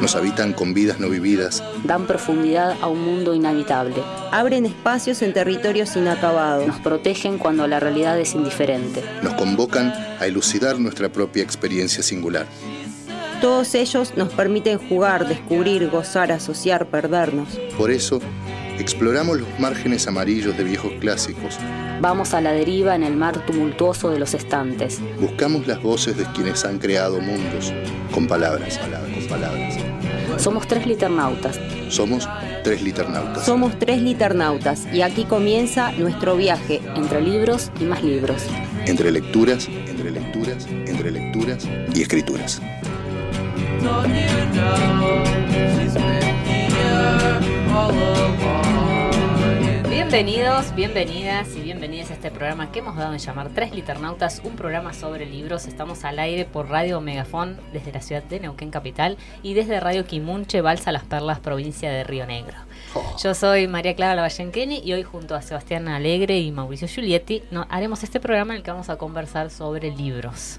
Nos habitan con vidas no vividas. Dan profundidad a un mundo inhabitable. Abren espacios en territorios inacabados. Nos protegen cuando la realidad es indiferente. Nos convocan a elucidar nuestra propia experiencia singular. Todos ellos nos permiten jugar, descubrir, gozar, asociar, perdernos. Por eso, exploramos los márgenes amarillos de viejos clásicos. Vamos a la deriva en el mar tumultuoso de los estantes. Buscamos las voces de quienes han creado mundos, con palabras, palabras, con palabras. Somos tres liternautas. Somos tres liternautas. Somos tres liternautas y aquí comienza nuestro viaje entre libros y más libros. Entre lecturas, entre lecturas, entre lecturas y escrituras. Bienvenidos, bienvenidas y bienvenidas a este programa que hemos dado en llamar Tres Liternautas, un programa sobre libros. Estamos al aire por Radio Megafón desde la ciudad de Neuquén Capital y desde Radio Quimunche, Balsa Las Perlas, provincia de Río Negro. Yo soy María Clara Lavallenqueni y hoy junto a Sebastián Alegre y Mauricio Giulietti haremos este programa en el que vamos a conversar sobre libros.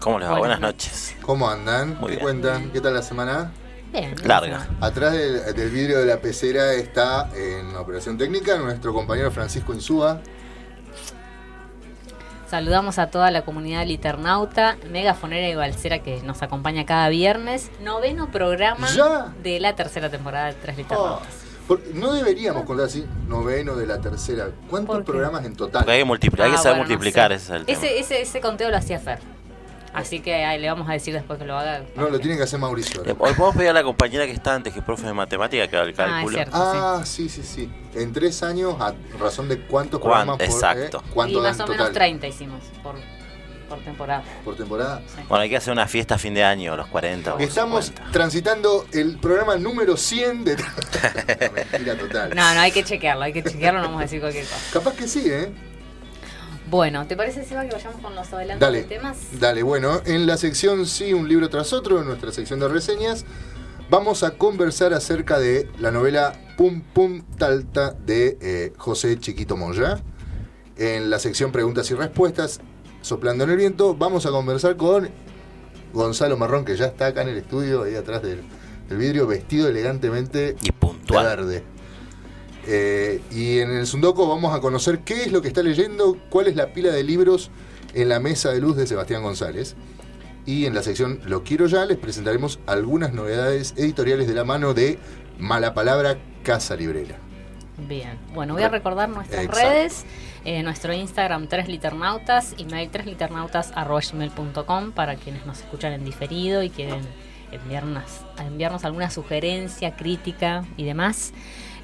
¿Cómo les va? Buenas, noches. ¿Cómo andan? Muy ¿Qué bien. cuentan? ¿Qué tal la semana? Bien. Larga. Atrás del, del vidrio de la pecera está en operación técnica nuestro compañero Francisco Insúa. Saludamos a toda la comunidad liternauta, megafonera y balsera que nos acompaña cada viernes. Noveno programa ¿Ya? de la tercera temporada de Tres Liternautas. Por- no deberíamos contar así, noveno de la tercera. ¿Cuántos programas en total? Porque hay que, multiplicar, hay que Ah, saber bueno, no multiplicar, sé. ese es el tema. Ese, ese, ese conteo lo hacía Fer. Así que ahí le vamos a decir después que lo haga. No, lo tiene que hacer Mauricio. Eh, Hoy podemos pedir a la compañera que está antes, que es profe de matemática, que haga el Ah, es cálculo. cierto. Ah, sí, sí, sí. En tres años, a razón de cuántos Cuán- programas por, exacto. eh, cuánto y más o menos total 30 hicimos por, por temporada. por temporada. Sí. Bueno, hay que hacer una fiesta a fin de año, los 40 o Estamos 50. transitando el programa número 100 de... Mentira total. No, no, hay que chequearlo, hay que chequearlo, no vamos a decir cualquier cosa. Capaz que sí, ¿eh? Bueno, ¿te parece, Seba, que vayamos con los adelantos Dale, de temas? dale, bueno, en la sección sí, un libro tras otro, en nuestra sección de reseñas, vamos a conversar acerca de la novela Pum Pum Talta de eh, José Chiquito Moya. En la sección preguntas y respuestas, soplando en el viento, vamos a conversar con Gonzalo Marrón, que ya está acá en el estudio, ahí atrás del, del vidrio, vestido elegantemente Y de puntual. verde. Eh, y en el Sundoco vamos a conocer qué es lo que está leyendo, cuál es la pila de libros en la mesa de luz de Sebastián González. Y en la sección Lo quiero ya les presentaremos algunas novedades editoriales de la mano de Mala Palabra Casa Librera. Bien, bueno, voy a recordar nuestras Exacto. redes. eh, nuestro Instagram 3 liternautas, email 3 liternautas.com para quienes nos escuchan en diferido y quieren enviarnos, enviarnos alguna sugerencia, crítica y demás.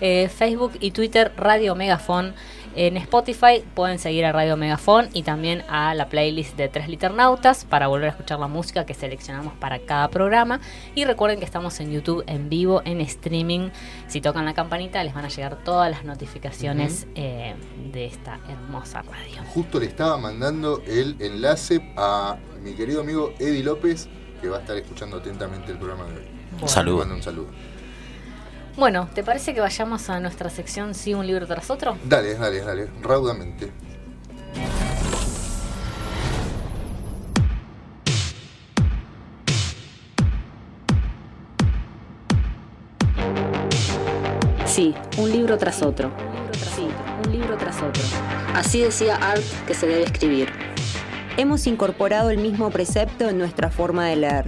Eh, Facebook y Twitter Radio Megafon. En Spotify pueden seguir a Radio Megafon y también a la playlist de Tres Liternautas para volver a escuchar la música que seleccionamos para cada programa. Y recuerden que estamos en YouTube en vivo, en streaming. Si tocan la campanita les van a llegar todas las notificaciones eh, de esta hermosa radio. Justo le estaba mandando el enlace a mi querido amigo Eddie López, que va a estar escuchando atentamente el programa de hoy. Bueno. Salud. Le mando un saludo. Bueno, ¿te parece que vayamos a nuestra sección Sí, un libro tras otro? Dale, dale, dale, raudamente. Sí, un libro tras otro. Sí, un libro tras otro. Así decía Art que se debe escribir. Hemos incorporado el mismo precepto en nuestra forma de leer.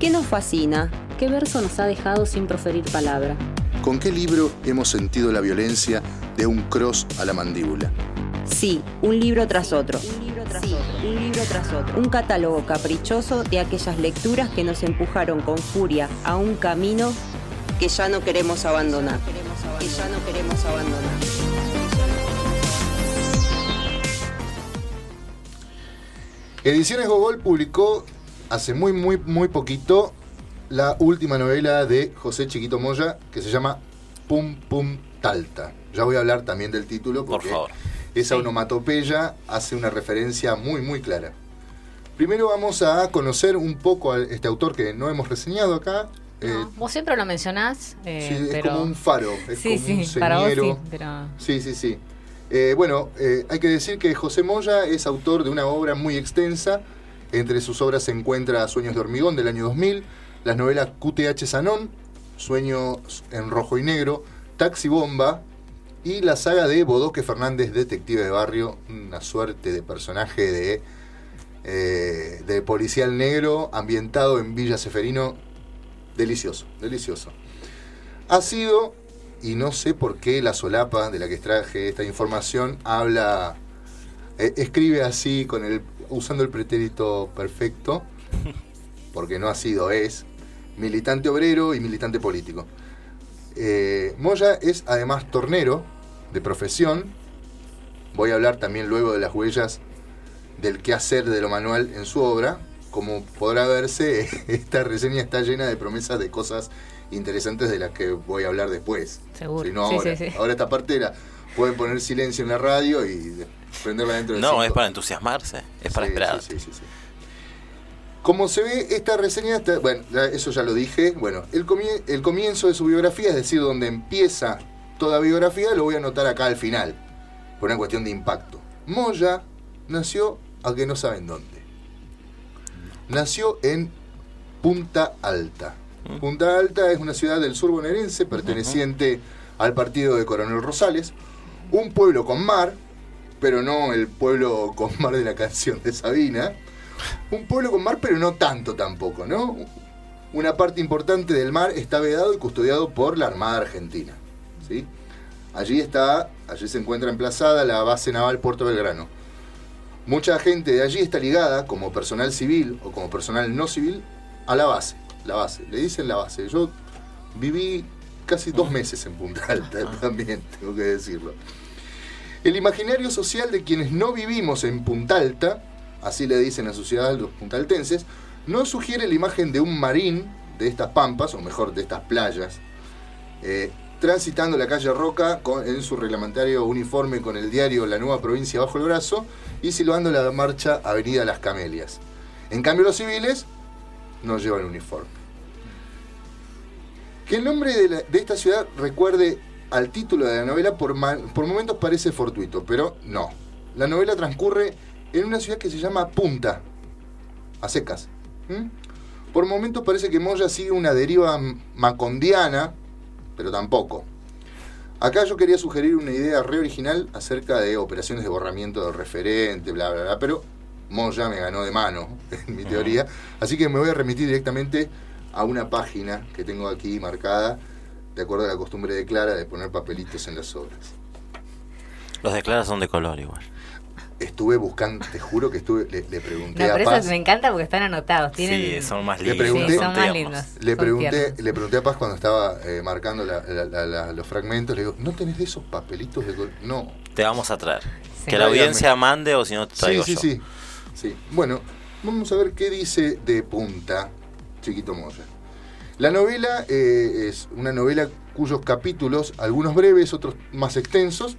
¿Qué nos fascina? ¿Qué verso nos ha dejado sin proferir palabra? ¿Con qué libro hemos sentido la violencia de un cross a la mandíbula? Sí, un libro tras otro. Sí, un libro tras otro. Un catálogo caprichoso de aquellas lecturas que nos empujaron con furia a un camino que ya no queremos abandonar. Que ya no queremos abandonar. Ediciones Gogol publicó hace muy, muy, muy poquito la última novela de José Chiquito Moya que se llama Pum Pum Talta. Ya voy a hablar también del título Por porque favor. esa onomatopeya hace una referencia muy muy clara. Primero vamos a conocer un poco a este autor que no hemos reseñado acá. Eh, No, vos siempre lo mencionás, eh, sí, es pero... como un faro, es sí, como un sí, para vos sí, señero. pero... Sí, sí, sí. Eh, bueno, eh, hay que decir que José Moya es autor de una obra muy extensa. Entre sus obras se encuentra Sueños de Hormigón del año 2000, las novelas QTH Sanón, Sueños en Rojo y Negro, Taxi Bomba y la saga de Bodoque Fernández, Detective de Barrio, una suerte de personaje de, eh, de policial negro ambientado en Villa Seferino. Delicioso, delicioso. Ha sido y no sé por qué la solapa de la que extraje esta información habla, eh, escribe así con el, usando el pretérito perfecto, porque no ha sido, es militante obrero y militante político. Eh, Moya es además tornero de profesión. Voy a hablar también luego de las huellas del quehacer de lo manual en su obra. Como podrá verse, esta reseña está llena de promesas de cosas interesantes de las que voy a hablar después. Seguro. Si no Sí, ahora. sí, sí. Ahora esta parte la pueden poner silencio en la radio y prenderla dentro de No, cinco. es para entusiasmarse, es para Sí, esperar. sí, sí, sí, sí. Como se ve, esta reseña, está- bueno, eso ya lo dije. Bueno, el, el comienzo de su biografía, es decir, donde empieza toda biografía, lo voy a anotar acá al final, por una cuestión de impacto. Moya nació a que no saben dónde. Nació en Punta Alta. Punta Alta es una ciudad del sur bonaerense perteneciente al partido de Coronel Rosales, un pueblo con mar, pero no el pueblo con mar de la canción de Sabina. Un pueblo con mar, pero no tanto tampoco, ¿no? Una parte importante del mar está vedado y custodiado por la Armada Argentina. ¿sí? Allí está, allí se encuentra emplazada la base naval Puerto Belgrano. Mucha gente de allí está ligada, como personal civil o como personal no civil, a la base. La base, le dicen la base. Yo viví casi dos meses en Punta Alta, también tengo que decirlo. El imaginario social de quienes no vivimos en Punta Alta, así le dicen a su ciudad los puntaltenses, no sugiere la imagen de un marín de estas pampas, o mejor, de estas playas, eh, transitando la calle Roca en su reglamentario uniforme con el diario La Nueva Provincia bajo el brazo y silbando la marcha Avenida Las Camelias. En cambio, los civiles no llevan uniforme. Que el nombre de, esta ciudad recuerde al título de la novela por momentos parece fortuito, pero no. La novela transcurre en una ciudad que se llama Punta, a secas. ¿m? Por momentos parece que Moya sigue una deriva macondiana, pero tampoco. Acá yo quería sugerir una idea re original acerca de operaciones de borramiento de referente, bla, bla, bla, pero Moya me ganó de mano en mi teoría, así que me voy a remitir directamente a una página que tengo aquí marcada, de acuerdo a la costumbre de Clara de poner papelitos en las obras. Los de Clara son de color igual. Estuve buscando, te juro que estuve, le, le pregunté No, a Paz. me encanta porque están anotados. Tienen... Sí, son más Le lindos. pregunté- Sí, son más lindos. Le pregunté, le pregunté a Paz cuando estaba eh, marcando la- la- la- la- los fragmentos, le digo, ¿no tenés de esos papelitos de col-?" No. Te vamos a traer. Sí. Que la audiencia mande o si no te Sí, traigo sí, yo. sí, sí. Bueno, vamos a ver qué dice de punta Chiquito Moya. La novela eh, es una novela cuyos capítulos, algunos breves, otros más extensos,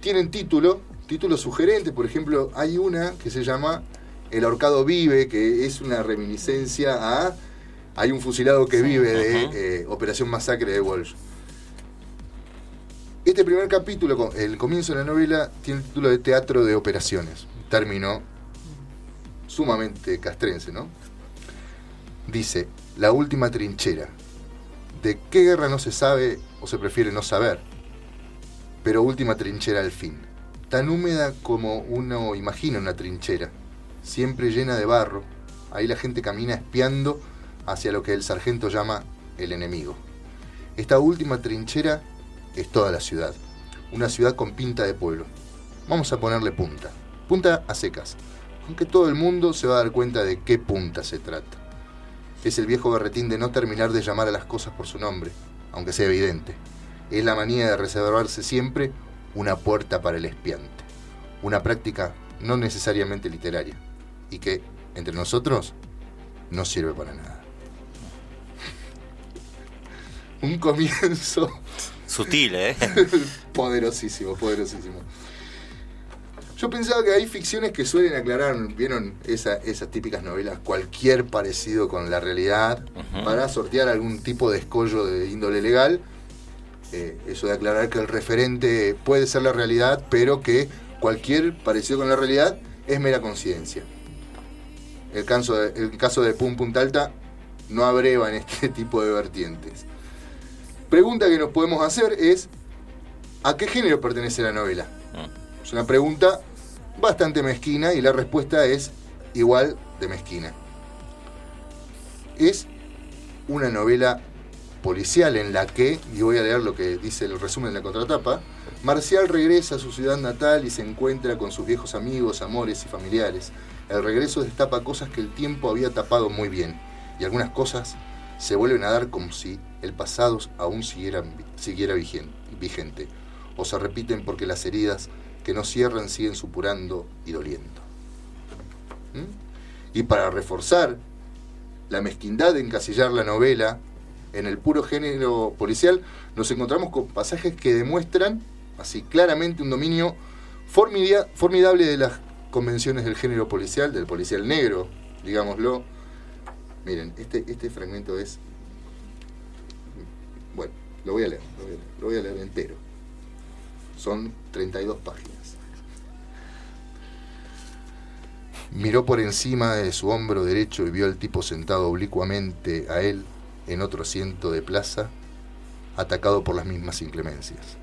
tienen título, títulos sugerentes. Por ejemplo, hay una que se llama El ahorcado vive, que es una reminiscencia a Hay un fusilado que vive de eh, Operación Masacre de Walsh. Este primer capítulo, el comienzo de la novela, tiene el título de Teatro de Operaciones. Un término sumamente castrense, ¿no? Dice, la última trinchera. ¿De qué guerra no se sabe o se prefiere no saber? Pero última trinchera al fin. Tan húmeda como uno imagina una trinchera. Siempre llena de barro. Ahí la gente camina espiando hacia lo que el sargento llama el enemigo. Esta última trinchera es toda la ciudad. Una ciudad con pinta de pueblo. Vamos a ponerle punta. Punta a secas. Aunque todo el mundo se va a dar cuenta de qué punta se trata. Es el viejo berretín de no terminar de llamar a las cosas por su nombre, aunque sea evidente. Es la manía de reservarse siempre una puerta para el espiante. Una práctica no necesariamente literaria y que, entre nosotros, no sirve para nada. un comienzo Sutil, ¿eh? poderosísimo, poderosísimo. Yo pensaba que hay ficciones que suelen aclarar, ¿vieron? Esa- esas típicas novelas, cualquier parecido con la realidad, para sortear algún tipo de escollo de índole legal. Eh, eso de aclarar que el referente puede ser la realidad, pero que cualquier parecido con la realidad es mera coincidencia. El caso de, el caso de Pum Punta Alta no abreva en este tipo de vertientes. Pregunta que nos podemos hacer es, ¿a qué género pertenece la novela? Mm. Es una pregunta bastante mezquina y la respuesta es igual de mezquina. Es una novela policial en la que, y voy a leer lo que dice el resumen de la contratapa, Marcial regresa a su ciudad natal y se encuentra con sus viejos amigos, amores y familiares. El regreso destapa cosas que el tiempo había tapado muy bien, y algunas cosas se vuelven a dar como si el pasado aún siguiera, siguiera vigen- vigente, o se repiten porque las heridas que no cierran siguen supurando y doliendo. ¿Mm? Y para reforzar la mezquindad de encasillar la novela en el puro género policial, nos encontramos con pasajes que demuestran así claramente un dominio formidable de las convenciones del género policial, del policial negro, digámoslo. Miren, este, este fragmento es... Bueno, lo voy a leer, lo voy a leer, lo voy a leer entero. Son 32 páginas. Miró por encima de su hombro derecho y vio al tipo sentado oblicuamente a él en otro asiento de plaza, atacado por las mismas inclemencias.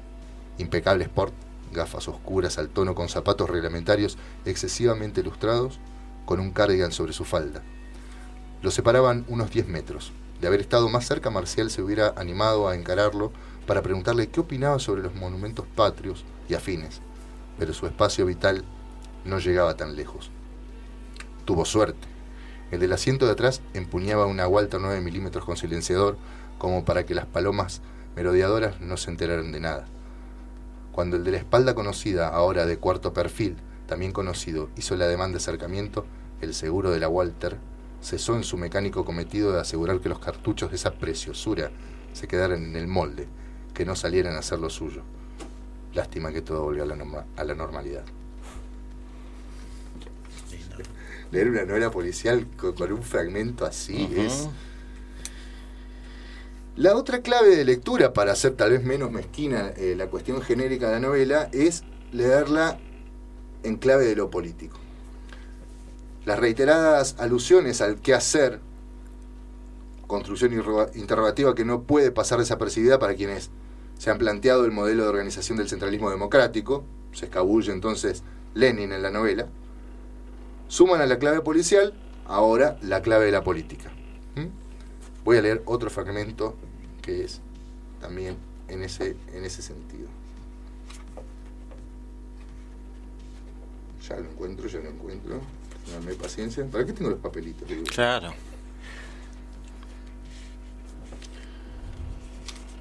Impecable sport, gafas oscuras al tono con zapatos reglamentarios excesivamente ilustrados, con un cardigan sobre su falda. Lo separaban unos 10 metros. De haber estado más cerca, Marcial se hubiera animado a encararlo para preguntarle qué opinaba sobre los monumentos patrios y afines, pero su espacio vital no llegaba tan lejos. Tuvo suerte. El del asiento de atrás empuñaba una Walter 9 milímetros con silenciador, como para que las palomas merodeadoras no se enteraran de nada. Cuando el de la espalda conocida, ahora de cuarto perfil, también conocido, hizo la demanda de acercamiento, el seguro de la Walter cesó en su mecánico cometido de asegurar que los cartuchos de esa preciosura se quedaran en el molde, que no salieran a hacer lo suyo. Lástima que todo volvió a la, norma- a la normalidad. Leer una novela policial con, con un fragmento así es... La otra clave de lectura, para hacer tal vez menos mezquina eh, la cuestión genérica de la novela, es leerla en clave de lo político. Las reiteradas alusiones al qué hacer, construcción interrogativa que no puede pasar desapercibida para quienes se han planteado el modelo de organización del centralismo democrático, se escabulle entonces Lenin en la novela, suman a la clave policial ahora la clave de la política. ¿Mm? Voy a leer otro fragmento que es también en ese, en ese sentido. Ya lo encuentro, ya lo encuentro. Dame paciencia. ¿Para qué tengo los papelitos? Claro.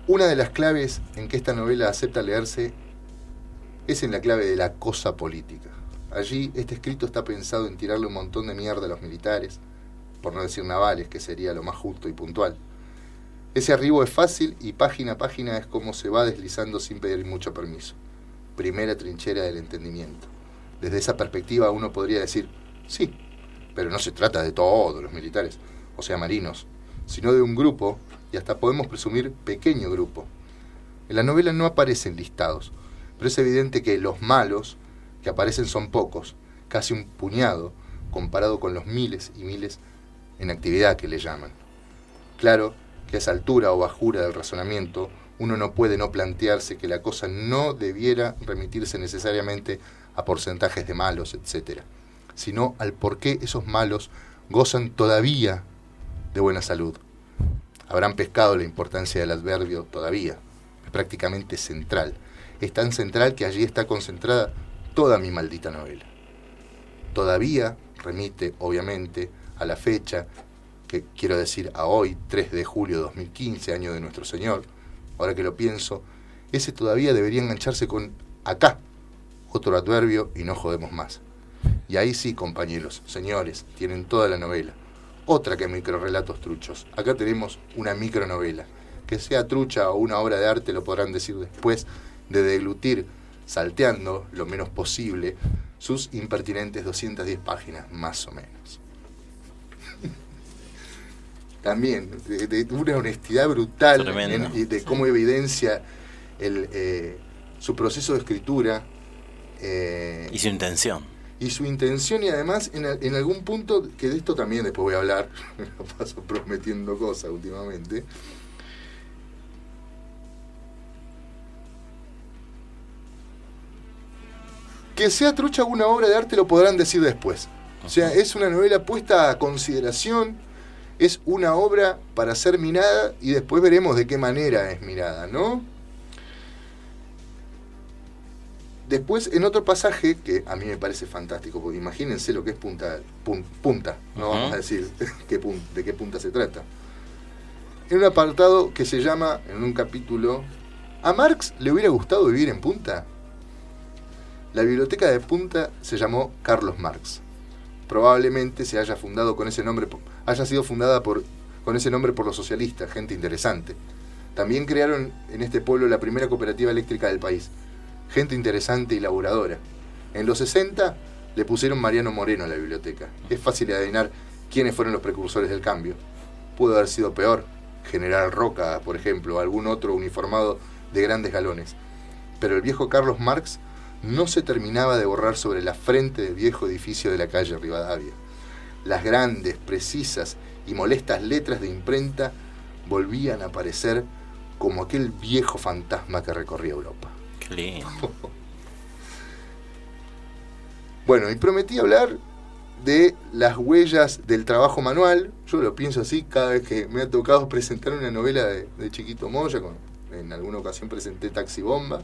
Una de las claves en que esta novela acepta leerse es en la clave de la cosa política. Allí este escrito está pensado en tirarle un montón de mierda a los militares, por no decir navales, que sería lo más justo y puntual. Ese arribo es fácil y página a página es como se va deslizando sin pedir mucho permiso. Primera trinchera del entendimiento. Desde esa perspectiva uno podría decir, sí, pero no se trata de todos los militares, o sea, marinos, sino de un grupo, y hasta podemos presumir pequeño grupo. En la novela no aparecen listados, pero es evidente que los malos que aparecen son pocos, casi un puñado, comparado con los miles y miles en actividad que le llaman. Claro que a esa altura o bajura del razonamiento, uno no puede no plantearse que la cosa no debiera remitirse necesariamente a porcentajes de malos, etc., sino al por qué esos malos gozan todavía de buena salud. Habrán pescado la importancia del adverbio todavía. Es prácticamente central. Es tan central que allí está concentrada toda mi maldita novela. Todavía remite, obviamente, a la fecha, que quiero decir a hoy, 3 de julio de 2015, año de nuestro Señor. Ahora que lo pienso, ese todavía debería engancharse con acá, otro adverbio y no jodemos más. Y ahí sí, compañeros, señores, tienen toda la novela. Otra que microrelatos truchos. Acá tenemos una micronovela. Que sea trucha o una obra de arte lo podrán decir después de deglutir, salteando lo menos posible, sus impertinentes 210 páginas, más o menos. También, de, de una honestidad brutal Tremendo. en- y de cómo evidencia el, eh, su proceso de escritura. eh, Y su intención. y su intención y además en, en algún punto, que de esto también después voy a hablar, me lo paso prometiendo cosas últimamente, que sea trucha una obra de arte lo podrán decir después. O sea, es una novela puesta a consideración, es una obra para ser mirada y después veremos de qué manera es mirada, ¿no? Después, en otro pasaje, que a mí me parece fantástico, porque imagínense lo que es punta, pun- punta, no vamos a decir qué pun- de qué punta se trata. En un apartado que se llama, en un capítulo, ¿a Marx le hubiera gustado vivir en punta? La biblioteca de punta se llamó Carlos Marx. Probablemente se haya fundado con ese nombre, haya sido fundada por, con ese nombre por los socialistas, gente interesante. También crearon en este pueblo la primera cooperativa eléctrica del país gente interesante y laburadora. En los 60 le pusieron Mariano Moreno a la biblioteca. Es fácil adivinar quiénes fueron los precursores del cambio. Pudo haber sido peor, General Roca, por ejemplo, o algún otro uniformado de grandes galones. Pero el viejo Carlos Marx no se terminaba de borrar sobre la frente del viejo edificio de la calle Rivadavia. Las grandes, precisas y molestas letras de imprenta volvían a aparecer como aquel viejo fantasma que recorría Europa. Qué lindo. Bueno, y prometí hablar de las huellas del trabajo manual. Yo lo pienso así cada vez que me ha tocado presentar una novela de, de Chiquito Moya, con- en alguna ocasión presenté Taxi Bomba.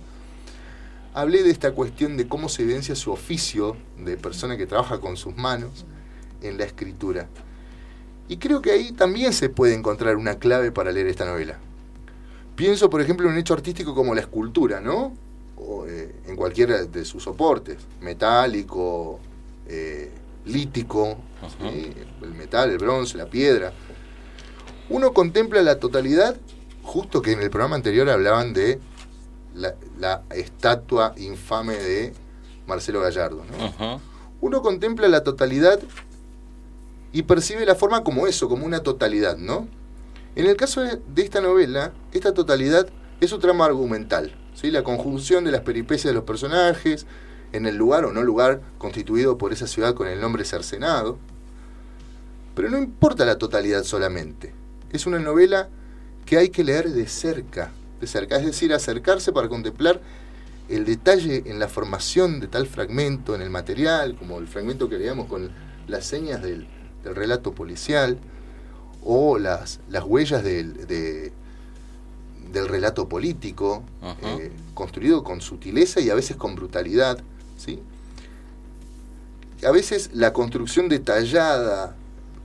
Hablé de esta cuestión de cómo se evidencia su oficio de persona que trabaja con sus manos en la escritura. Y creo que ahí también se puede encontrar una clave para leer esta novela. Pienso, por ejemplo, en un hecho artístico como la escultura, ¿no? O, eh, en cualquiera de sus soportes, metálico, eh, lítico. ¿sí? el metal, el bronce, la piedra. Uno contempla la totalidad, justo que en el programa anterior hablaban de la, la estatua infame de Marcelo Gallardo, ¿no? Uno contempla la totalidad y percibe la forma como eso, como una totalidad, ¿no? En el caso de, de esta novela, esta totalidad es su trama argumental, ¿sí? La conjunción de las peripecias de los personajes en el lugar o no lugar constituido por esa ciudad con el nombre cercenado. Pero no importa la totalidad solamente. Es una novela que hay que leer de cerca, de cerca, es decir, acercarse para contemplar el detalle en la formación de tal fragmento en el material, como el fragmento que leíamos con las señas del, del relato policial, o las, las huellas del, de- del relato político, eh, construido con sutileza y a veces con brutalidad. ¿sí? A veces la construcción detallada,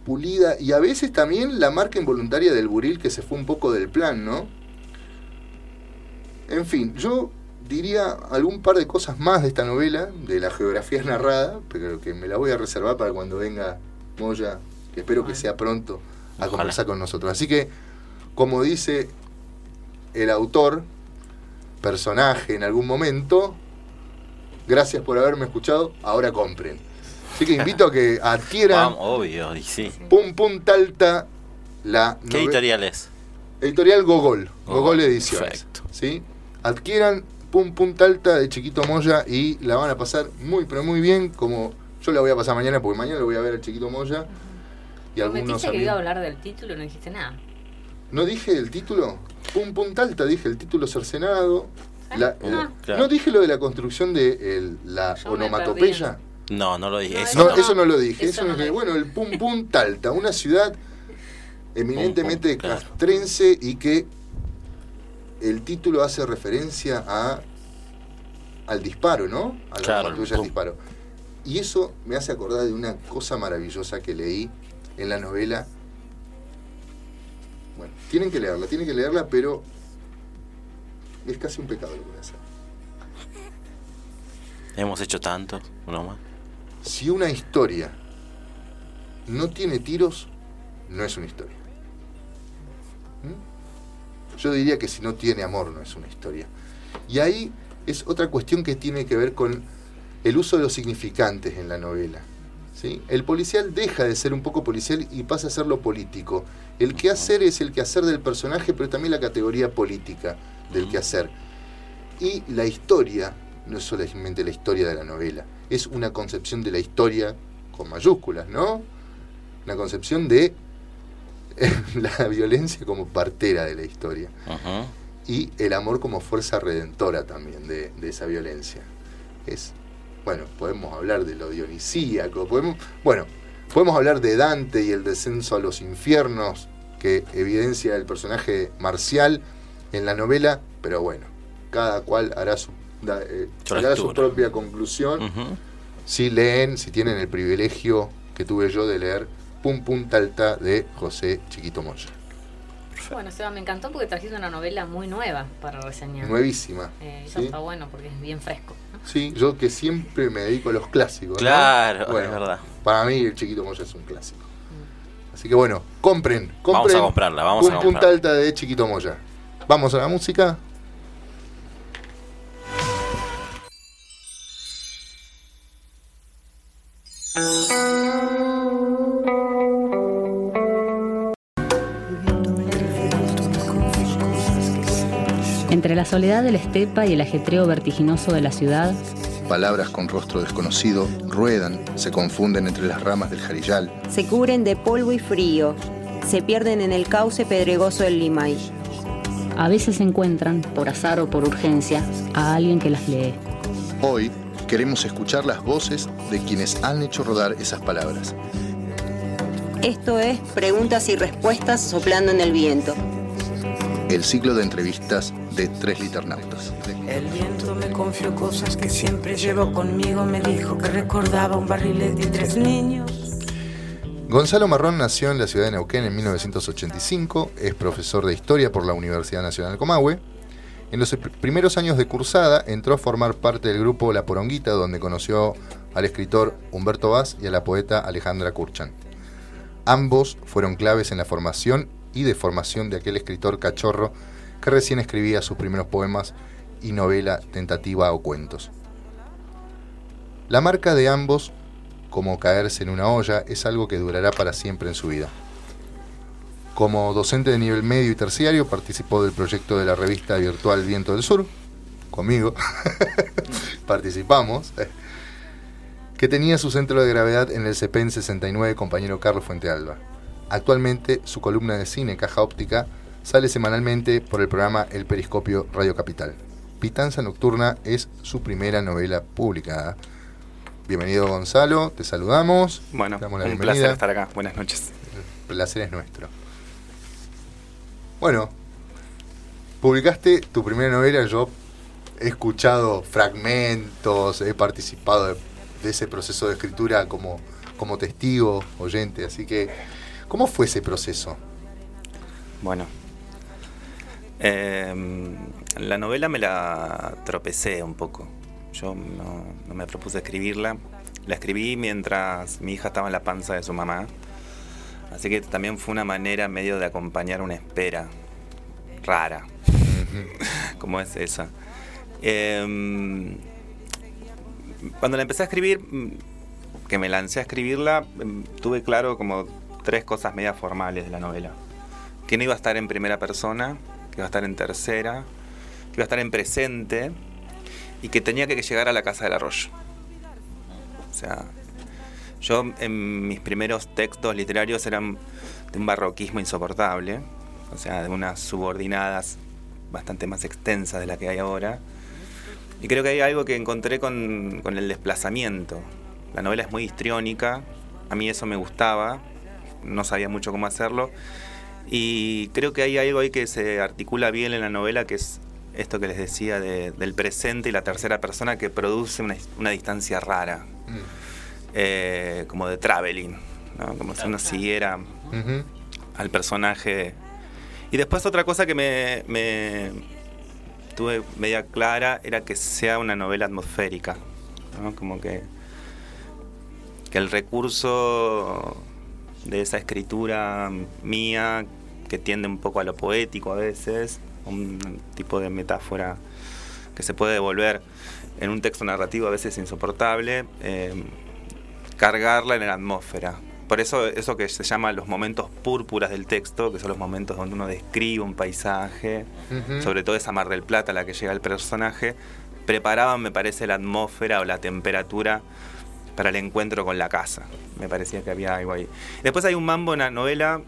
pulida, y a veces también la marca involuntaria del buril que se fue un poco del plan, ¿no? En fin, yo diría algún par de cosas más de esta novela, de la geografía narrada, pero que me la voy a reservar para cuando venga Moya, que espero que sea pronto a Ojalá. conversar con nosotros. Así que, como dice el autor, personaje en algún momento, gracias por haberme escuchado, ahora compren. Así que invito a que adquieran Vamos, obvio, y sí. Pum Pum Talta la ¿Qué editorial es? Editorial Gogol, Gogol Gogol, Ediciones. perfecto. ¿sí? Adquieran Pum Pum Talta de Chiquito Moya y la van a pasar muy, pero muy bien, como yo la voy a pasar mañana, porque mañana lo voy a ver al Chiquito Moya. Y algunos que iba a hablar del título y no dijiste nada. ¿No dije el título? Pum Pum Talta, dije el título cercenado. La- el- Ah. Claro. ¿No dije lo de la construcción de el- la Yo onomatopeya? No, no lo dije. No, Eso No, no. eso no lo dije. Eso Eso no no lo dije. Bueno, el Pum Pum Talta, una ciudad eminentemente Pum, claro. castrense y que el título hace referencia a al disparo, ¿no? A la Claro, disparo. Y eso me hace acordar de una cosa maravillosa que leí en la novela. Bueno, tienen que leerla, tienen que leerla, pero es casi un pecado lo que voy a hacer. Hemos hecho tanto, uno más. Si una historia no tiene tiros, no es una historia. Yo diría que si no tiene amor no es una historia. Y ahí es otra cuestión que tiene que ver con el uso de los significantes en la novela. ¿sí? El policial deja de ser un poco policial y pasa a ser lo político. El quehacer es el quehacer del personaje, pero también la categoría política del quehacer. Y la historia no es solamente la historia de la novela, es una concepción de la historia con mayúsculas, ¿no? Una concepción de la violencia como partera de la historia y el amor como fuerza redentora también de, de esa violencia. Es, bueno, podemos hablar de lo dionisíaco, podemos, bueno, podemos hablar de Dante y el descenso a los infiernos que evidencia el personaje marcial en la novela, pero bueno, cada cual hará su, da- eh, sacará su propia conclusión. Si leen, si tienen el privilegio que tuve yo de leer Pum Pum Talta de José Chiquito Moya. Bueno, Seba, me encantó porque trajiste una novela muy nueva para reseñar. Nuevísima. Eh, eso ¿sí? está bueno porque es bien fresco. ¿no? Sí, yo que siempre me dedico a los clásicos. ¿no? Claro, Bueno, es verdad. Para mí el Chiquito Moya es un clásico. Así que bueno, compren, compren. Vamos a comprarla, vamos Pum a Pum comprarla. Talta de Chiquito Moya. Vamos a la música. Entre la soledad de la estepa y el ajetreo vertiginoso de la ciudad, Palabras con rostro desconocido ruedan, se confunden entre las ramas del jarillal. Se cubren de polvo y frío. Se pierden en el cauce pedregoso del Limay. a veces encuentran, por azar o por urgencia, a alguien que las lee. Hoy queremos escuchar las voces de quienes han hecho rodar esas palabras. Esto es Preguntas y Respuestas soplando en el viento. El ciclo de entrevistas de tres liternautas. El viento me confió cosas que siempre llevo conmigo. Me dijo que recordaba un barrilete y tres niños. Gonzalo Marrón nació en la ciudad de Neuquén en 1985, es profesor de historia por la Universidad Nacional Comahue. En los pr- primeros años de cursada entró a formar parte del grupo La Poronguita, donde conoció al escritor Humberto Vaz y a la poeta Alejandra Kurchan. Ambos fueron claves en la formación y deformación de aquel escritor cachorro que recién escribía sus primeros poemas y novela tentativa o cuentos. La marca de ambos como caerse en una olla es algo que durará para siempre en su vida. Como docente de nivel medio y terciario participó del proyecto de la revista virtual Viento del Sur, conmigo, participamos, que tenía su centro de gravedad en el CEPEN 69 compañero Carlos Fuentealba. Actualmente su columna de cine Caja Óptica sale semanalmente por el programa El Periscopio Radio Capital. Pitanza Nocturna es su primera novela publicada. Bienvenido Gonzalo, te saludamos. Bueno, te damos la un bienvenida. placer estar acá. Buenas noches. El placer es nuestro. Bueno, publicaste tu primera novela, yo he escuchado fragmentos, he participado de, de ese proceso de escritura como, como testigo, oyente, así que, ¿cómo fue ese proceso? Bueno. Em, la novela me la tropecé un poco. Yo no, no me propuse escribirla. La escribí mientras mi hija estaba en la panza de su mamá. Así que también fue una manera medio de acompañar una espera rara. como es esa. Em, cuando la empecé a escribir, mm, que me lancé a escribirla, em, tuve claro como tres cosas media formales de la novela. Que no iba a estar en primera persona, que iba a estar en tercera, que iba a estar en presente y que tenía que llegar a la casa del arroyo. O sea, yo en mis primeros textos literarios eran de un barroquismo insoportable, o sea, de unas subordinadas bastante más extensas de la que hay ahora. Y creo que hay algo que encontré con, con el desplazamiento. La novela es muy histriónica, a mí eso me gustaba, no sabía mucho cómo hacerlo. Y creo que hay algo ahí que se articula bien en la novela, que es esto que les decía de- del presente y la tercera persona, que produce una, una distancia rara, eh, como de traveling, ¿no? como si uno siguiera al personaje. Y después otra cosa que me, me tuve media clara era que sea una novela atmosférica, ¿no? como que, que el recurso de esa escritura mía, que tiende un poco a lo poético a veces, un tipo de metáfora que se puede devolver en un texto narrativo a veces insoportable, eh, cargarla en la atmósfera. Por eso eso que se llama los momentos púrpuras del texto, que son los momentos donde uno describe un paisaje, sobre todo esa Mar del Plata a la que llega el personaje, preparaban, me parece, la atmósfera o la temperatura para el encuentro con la casa. Me parecía que había algo ahí. Después hay un mambo en la novela,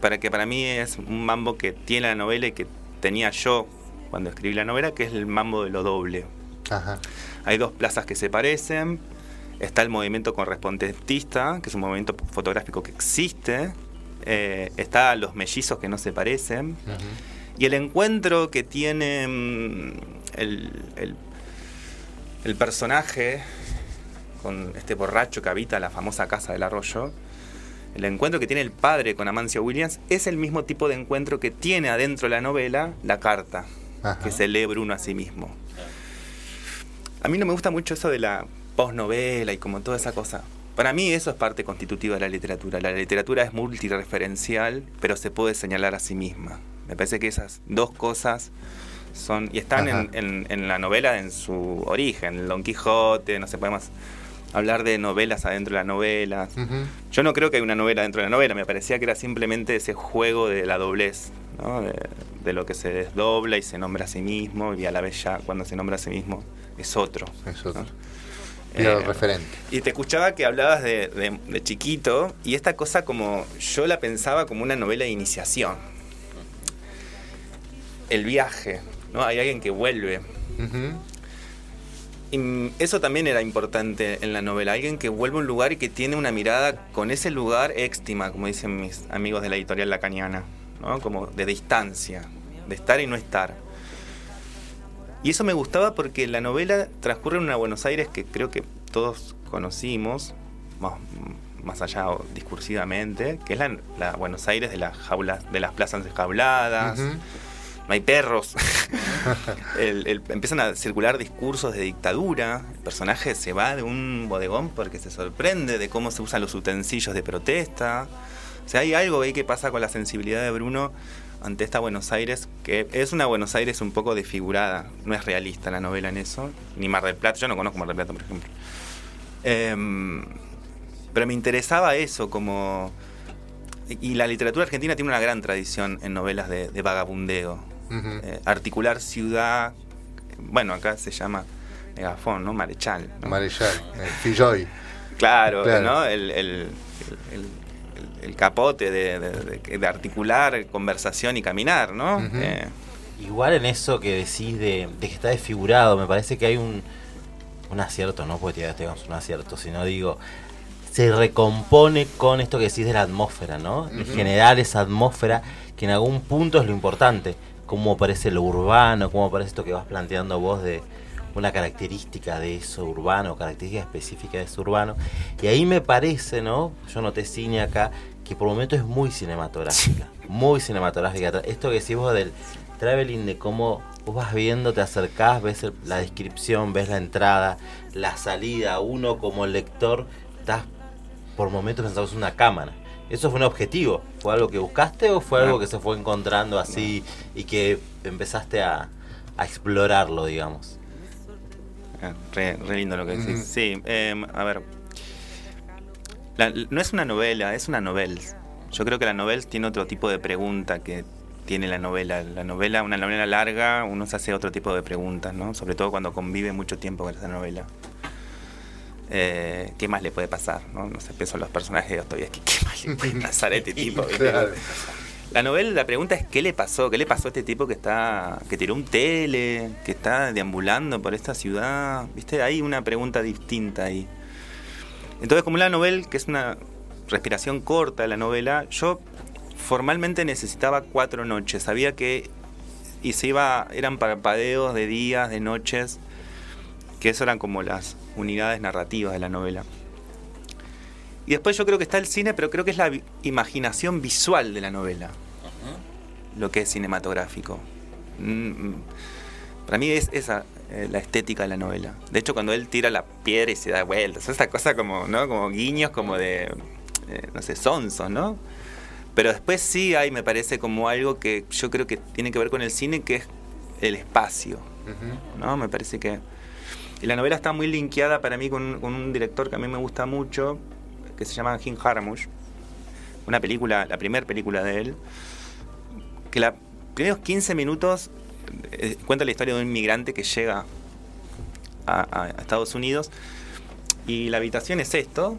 para que para mí es un mambo que tiene la novela y que tenía yo cuando escribí la novela, que es el mambo de lo doble. Ajá. Hay dos plazas que se parecen. Está el movimiento correspondentista, que es un movimiento fotográfico que existe. Eh, está los mellizos que no se parecen. Y el encuentro que tiene mm, el, el- el personaje con este borracho que habita la famosa casa del arroyo, el encuentro que tiene el padre con Amancia Williams es el mismo tipo de encuentro que tiene adentro de la novela la carta Ajá. que se lee Bruno a sí mismo. A mí no me gusta mucho eso de la posnovela y como toda esa cosa. Para mí eso es parte constitutiva de la literatura. La literatura es multireferencial, pero se puede señalar a sí misma. Me parece que esas dos cosas son y están en, en- en la novela en su origen. Don Quijote, no sé, podemos hablar de novelas adentro de las novelas. Yo no creo que hay una novela dentro de la novela, me parecía que era simplemente ese juego de la doblez, ¿no? de, de lo que se desdobla y se nombra a sí mismo, y a la vez ya cuando se nombra a sí mismo es otro. Es otro. ¿no? Y Eh, referente. y te escuchaba que hablabas de, de- de chiquito, y esta cosa como yo la pensaba como una novela de iniciación. El viaje, ¿no? Hay alguien que vuelve. Eso también era importante en la novela, alguien que vuelve a un lugar y que tiene una mirada con ese lugar éxtima, como dicen mis amigos de la editorial lacaniana, ¿no? como de distancia, de estar y no estar. Y eso me gustaba porque la novela transcurre en una Buenos Aires que creo que todos conocimos, más, más allá o discursivamente, que es la, Buenos Aires de las jaulas, de las plazas enjauladas. No hay perros. Empiezan a circular discursos de dictadura. El personaje se va de un bodegón porque se sorprende de cómo se usan los utensilios de protesta. O sea, hay algo ahí que pasa con la sensibilidad de Bruno ante esta Buenos Aires, que es una Buenos Aires un poco desfigurada. No es realista la novela en eso. Ni Mar del Plata. Yo no conozco Mar del Plata, por ejemplo. Em, pero me interesaba eso como... Y la literatura argentina tiene una gran tradición en novelas de vagabundeo. Eh, articular ciudad, bueno, acá se llama megafón, ¿no? Marechal. ¿no? Marechal, eh, Filloy. Claro, Claro. ¿no? El, el- el- el- el capote de, de- de- de articular conversación y caminar, ¿no? Eh, Igual en eso que decís de, de que está desfigurado, me parece que hay un, un acierto, no porque ya tengamos un acierto, sino digo, se recompone con esto que decís de la atmósfera, ¿no? De Ujú. generar esa atmósfera que en algún punto es lo importante. Cómo aparece lo urbano, cómo aparece esto que vas planteando vos de una característica de eso urbano, característica específica de eso urbano. Y ahí me parece, ¿no? Yo noté cine acá, que por momentos es muy cinematográfica. Muy cinematográfica. Esto que decís vos del traveling, de cómo vos vas viendo, te acercás, ves el- la descripción, ves la entrada, la salida. Uno como lector, estás por momentos pensando en una cámara. ¿Eso fue un objetivo? ¿Fue algo que buscaste o fue algo que se fue encontrando así y que empezaste a, a explorarlo, digamos? eh, re, re lindo lo que decís. Sí, eh, a ver. La- no es una novela, es una novela. Yo creo que la novela tiene otro tipo de pregunta que tiene la novela. La novela, una novela larga, uno se hace otro tipo de preguntas, ¿no? Sobre todo cuando convive mucho tiempo con esa novela. Eh, ¿Qué más le puede pasar? No, no sé, pienso en los personajes de Dostoyevsky. ¿Qué más le puede pasar a este tipo? La novela, la pregunta es ¿qué le pasó? ¿Qué le pasó a este tipo que está que tiró un tele, que está deambulando por esta ciudad? ¿Viste? Hay una pregunta distinta ahí. Entonces, como la novela, que es una respiración corta de la novela, yo formalmente necesitaba cuatro noches. Sabía que y se iba eran parpadeos de días, de noches, que eso eran como las unidades narrativas de la novela. Y después yo creo que está el cine, pero creo que es la imaginación visual de la novela. Lo que es cinematográfico. Mm, mm. Para mí es esa eh, la estética de la novela. De hecho, cuando él tira la piedra y se da vueltas, esa cosa como, ¿no? Como guiños como de, eh, no sé, sonsos, ¿no? Pero después sí hay, me parece, como algo que yo creo que tiene que ver con el cine, que es el espacio. ¿no? Me parece que... La novela está muy linkeada para mí con, un director que a mí me gusta mucho, que se llama Jim Jarmusch. Una película, la primera película de él, que los primeros 15 minutos eh, cuenta la historia de un inmigrante que llega a Estados Unidos y la habitación es esto.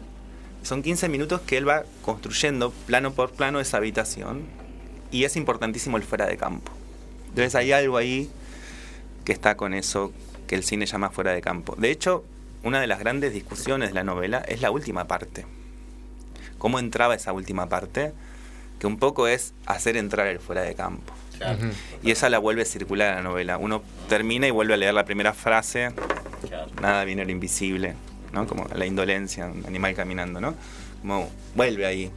Son 15 minutos que él va construyendo plano por plano esa habitación y es importantísimo el fuera de campo. Entonces hay algo ahí que está con eso que el cine llama fuera de campo. De hecho, una de las grandes discusiones de la novela es la última parte. ¿Cómo entraba esa última parte? Que un poco es hacer entrar el fuera de campo. Claro. Y esa la vuelve circular a la novela. Uno termina y vuelve a leer la primera frase, Claro. nada viene lo invisible, ¿no? Como la indolencia, un animal caminando, ¿no? Como vuelve ahí.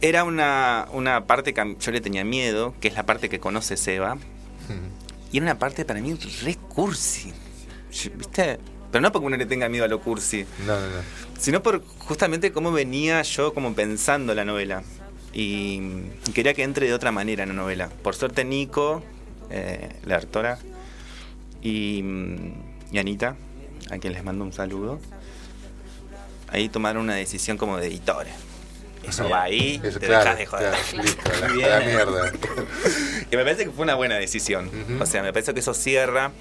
Era una, una parte que yo le tenía miedo, que es la parte que conoce Seba, y era una parte para mí re cursi. ¿Viste? Pero no porque uno le tenga miedo a lo cursi, No, no, no. sino por justamente cómo venía yo como pensando la novela. Y quería que entre de otra manera en la novela. Por suerte Nico, eh, la autora, y, y Anita, a quien les mando un saludo, ahí tomaron una decisión como de editores. Eso va ahí, Eso, te claro, dejas de joder. claro, listo, la, Bien. la mierda. Y me parece que fue una buena decisión. O sea, me parece que eso cierra.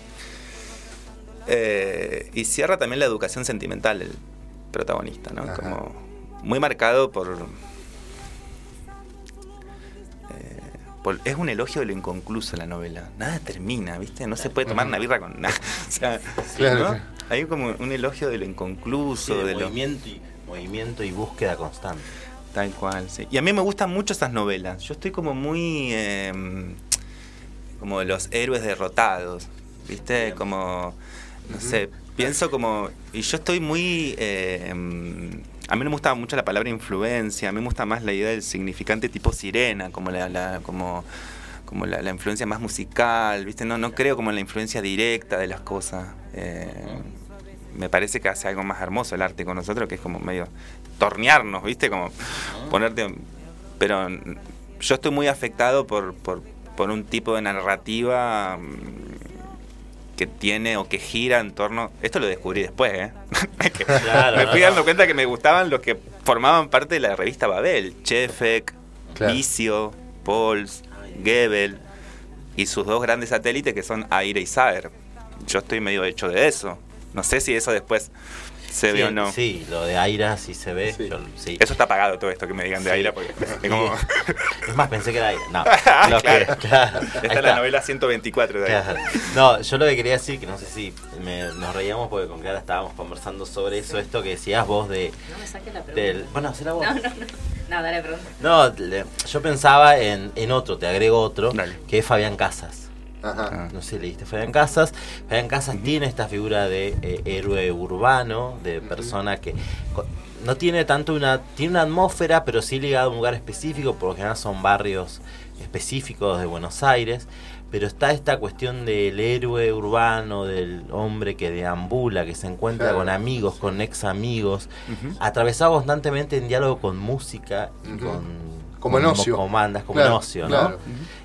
eh, y cierra también la educación sentimental del protagonista, ¿no? Ajá. Como muy marcado por, eh, por- Es un elogio de lo inconcluso la novela. Nada termina, ¿viste? No se puede tomar una birra con nada. O sea, Claro. Hay como un elogio de lo inconcluso, Sí, de de lo... movimiento, y, movimiento y búsqueda constante. Tal cual, sí. Y a mí me gustan mucho esas novelas. Yo estoy como muy. eh, como los héroes derrotados. ¿Viste? Bien. Como. No sé. Pienso como. Y yo estoy muy. eh, a mí no me gusta mucho la palabra influencia. A mí me gusta más la idea del significante tipo sirena. Como la. la- como como la, la influencia más musical, ¿viste? No, no creo como en la influencia directa de las cosas. Eh, me parece que hace algo más hermoso el arte con nosotros, que es como medio tornearnos, ¿viste? Como ponerte... Pero yo estoy muy afectado por, por, por un tipo de narrativa mm, que tiene o que gira en torno... Esto lo descubrí después, ¿eh? Claro, me fui no. dando cuenta que me gustaban los que formaban parte de la revista Babel. Chefek, Claro. Vicio, Pauls, Gebel y sus dos grandes satélites que son Aire y Saer. Yo estoy medio hecho de eso. No sé si eso después se sí, ve o no. Sí, lo de Aira sí se ve. Sí. yo- sí. Eso está apagado todo esto que me digan de. Aira porque es como... Es más, pensé que era Aira. No, que- Claro. Esta es la novela 124 de Aira. Claro. No, yo lo que quería decir, que no sé si me- nos reíamos porque con Clara estábamos conversando sobre eso, esto que decías vos de... No me saques la pregunta. Del, bueno, será vos. No, no, no. No, dale pregunta. No, le- yo pensaba en, en otro, te agrego otro, Dale. que es Fabián Casas. Ajá. No sé, leíste Fabián Casas. Fabián Casas tiene esta figura de eh, héroe urbano, de persona que no tiene tanto una. Tiene una atmósfera, pero sí ligado a un lugar específico, por lo general son barrios específicos de Buenos Aires. Pero está esta cuestión del héroe urbano, del hombre que deambula, que se encuentra Claro. con amigos, con ex amigos, atravesado constantemente en diálogo con música y con. Como en ocio. comandas, como Claro, en ocio, ¿no? claro.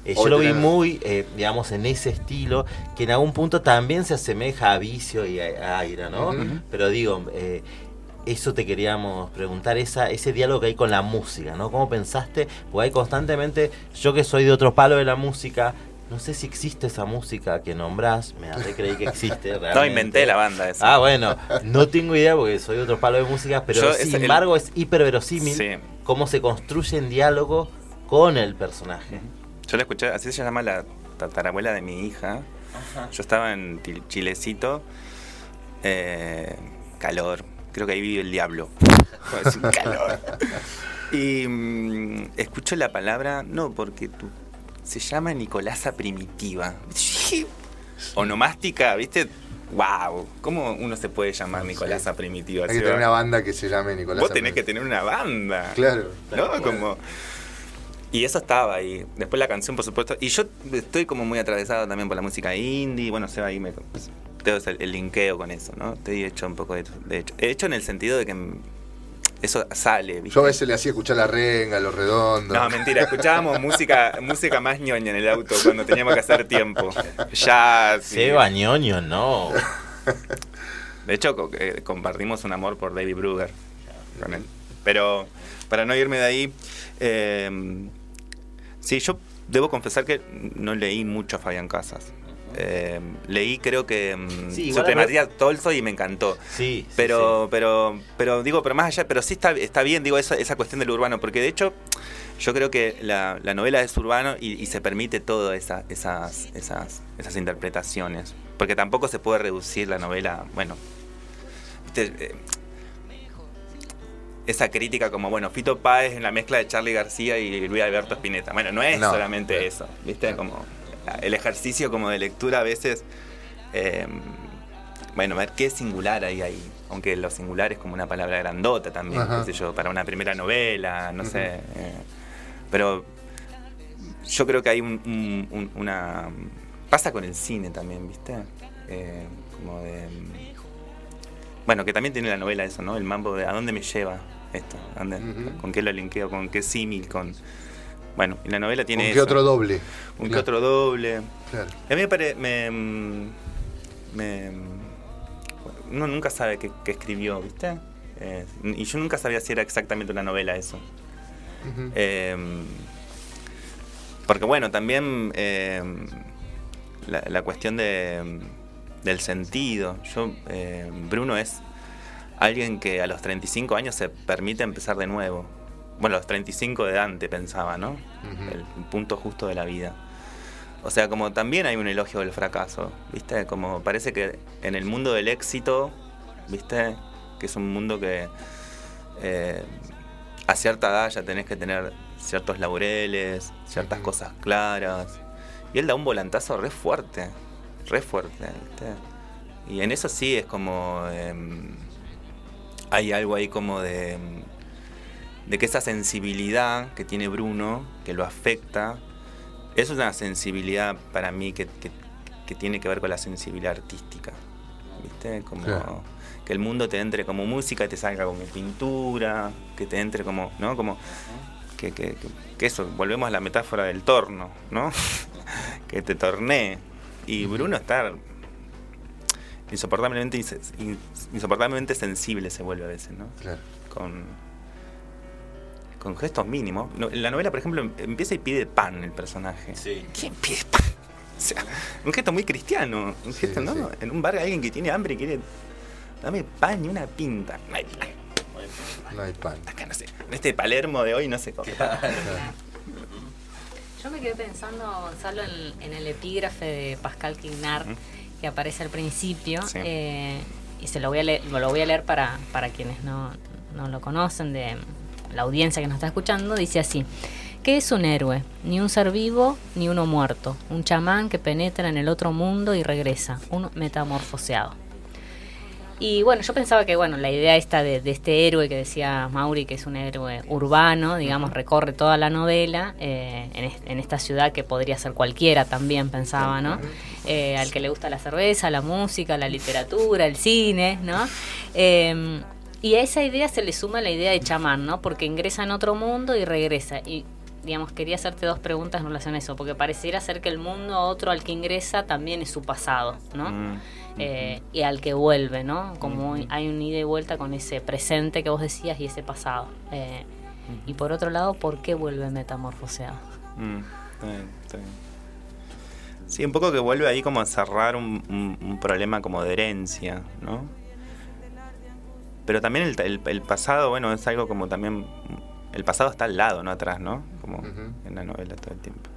Eh, yo lo vi muy, eh, digamos, en ese estilo, que en algún punto también se asemeja a Vicio y a, a Aira, ¿no? Pero digo, eh, eso te queríamos preguntar, esa, ese diálogo que hay con la música, ¿no? ¿Cómo pensaste? Porque hay constantemente, yo que soy de otro palo de la música, no sé si existe esa música que nombrás, me hace creí que existe. No, realmente. inventé la banda esa. Ah, bueno, no tengo idea porque soy de otro palo de música, pero Yo, sin el- embargo es hiperverosímil Sí. cómo se construye en diálogo con el personaje. Yo la escuché, así se llama la tatarabuela de mi hija. Yo estaba en Chilecito, eh, calor, creo que ahí vive el diablo. Es un calor. Y mm, escucho la palabra, no, porque tú, se llama Nicolasa Primitiva. Onomástica, ¿viste? ¡Wow! ¿Cómo uno se puede llamar Nicolasa Primitiva? Hay que ¿Sí, tener una banda que se llame Nicolás. Vos tenés que tener una banda. Claro. ¿no? Como... Y eso estaba ahí. Después la canción, por supuesto. Y yo estoy como muy atravesado también por la música indie. Bueno, se va ahí, me, pues, tengo el, el linkeo con eso, ¿no? Estoy hecho un poco de, de hecho. He hecho en el sentido de que eso sale, ¿viste? Yo a veces le hacía escuchar la renga, los redondos. No, mentira, escuchábamos música, música más ñoña en el auto cuando teníamos que hacer tiempo. Ya. Seba ñoño, no. De hecho, co- eh, compartimos un amor por David Brugger con él. Pero para no irme de ahí, eh, sí, yo debo confesar que no leí mucho a Fabián Casas. Eh, leí creo que mm, Sí, Supremacía Tolstoy y me encantó. Sí, sí, Pero, pero, pero digo, pero más allá, pero sí está, está bien, digo, esa, esa cuestión del urbano, porque de hecho yo creo que la, la novela es urbano y, y se permite todas esa, esas, esas, esas interpretaciones. Porque tampoco se puede reducir la novela, bueno, eh, esa crítica como, bueno, Fito Páez en la mezcla de Charlie García y Luis Alberto Spinetta. Bueno, no es No. solamente eso, viste, como el ejercicio como de lectura a veces... eh, bueno, ver qué singular hay ahí. Aunque lo singular es como una palabra grandota también, Ajá. qué sé yo, para una primera novela, no sé. eh, pero yo creo que hay un, un- un- una... Pasa con el cine también, ¿viste? Eh, como de... Bueno, que también tiene la novela eso, ¿no? El mambo de ¿a dónde me lleva esto? ¿A dónde- Ujú. ¿Con qué lo linkeo? ¿Con qué símil? Con... Bueno, y la novela ¿Con tiene qué eso. otro doble? Un que Claro, otro doble. claro. A mí me parece. Me, me- uno nunca sabe qué, qué escribió, ¿viste? Eh, y yo nunca sabía si era exactamente una novela eso. Eh, porque bueno, también eh, la, la cuestión de, del sentido. Yo, eh, Bruno es alguien que a los 35 años se permite empezar de nuevo. Bueno, a los 35 de Dante pensaba, ¿no? El punto justo de la vida. O sea, como también hay un elogio del fracaso, ¿viste? Como parece que en el mundo del éxito, ¿viste? Que es un mundo que eh, a cierta edad ya tenés que tener ciertos laureles, ciertas cosas claras. Y él da un volantazo re fuerte, re fuerte, ¿viste? Y en eso sí es como... em, hay algo ahí como de... em, de que esa sensibilidad que tiene Bruno, que lo afecta, es una sensibilidad para mí que, que- que tiene que ver con la sensibilidad artística. ¿Viste? Como Claro. que el mundo te entre como música, te salga como pintura, que te entre como, ¿no? Como que, que- que- que eso, volvemos a la metáfora del torno, ¿no? que te tornee. Y Bruno está insoportablemente, insoportablemente sensible se vuelve a veces, ¿no? Claro. con, con gestos mínimos. No, en la novela, por ejemplo, em- empieza y pide pan el personaje. Sí. ¿Quién pide pan? O sea, un gesto muy cristiano. Un Sí, gesto, ¿no? sí. En un bar alguien que tiene hambre y quiere. Dame pan y una pinta. No hay pan. No hay pan. Acá no sé. En este Palermo de hoy no sé cómo. Yo me quedé pensando, Gonzalo, en, en el epígrafe de Pascal Quignard. Que aparece al principio. Sí. eh, y se lo voy a leer, lo voy a leer para, para quienes no, no lo conocen, de la audiencia que nos está escuchando. Dice así. ¿Qué es un héroe? Ni un ser vivo, ni uno muerto. Un chamán que penetra en el otro mundo y regresa. Un metamorfoseado. Y bueno, yo pensaba que bueno, la idea esta de, de este héroe que decía Mauri, que es un héroe urbano, digamos, recorre toda la novela eh, en, es- en esta ciudad que podría ser cualquiera también, pensaba, ¿no? Eh, al que le gusta la cerveza, la música, la literatura, el cine, ¿no? Eh, y a esa idea se le suma la idea de chamán, ¿no? Porque ingresa en otro mundo y regresa. Y digamos, quería hacerte dos preguntas en relación a eso, porque pareciera ser que el mundo otro al que ingresa también es su pasado, ¿no? Mm. Eh, y al que vuelve, ¿no? Como hay un ida y vuelta con ese presente que vos decías y ese pasado. Eh, y por otro lado, ¿por qué vuelve metamorfoseado? Mm, está bien, está bien. Sí, un poco que vuelve ahí como a cerrar un, un- un problema como de herencia, ¿no? Pero también el, el- el pasado, bueno, es algo como también... El pasado está al lado, no atrás, ¿no? Como Ujú. en la novela todo el tiempo.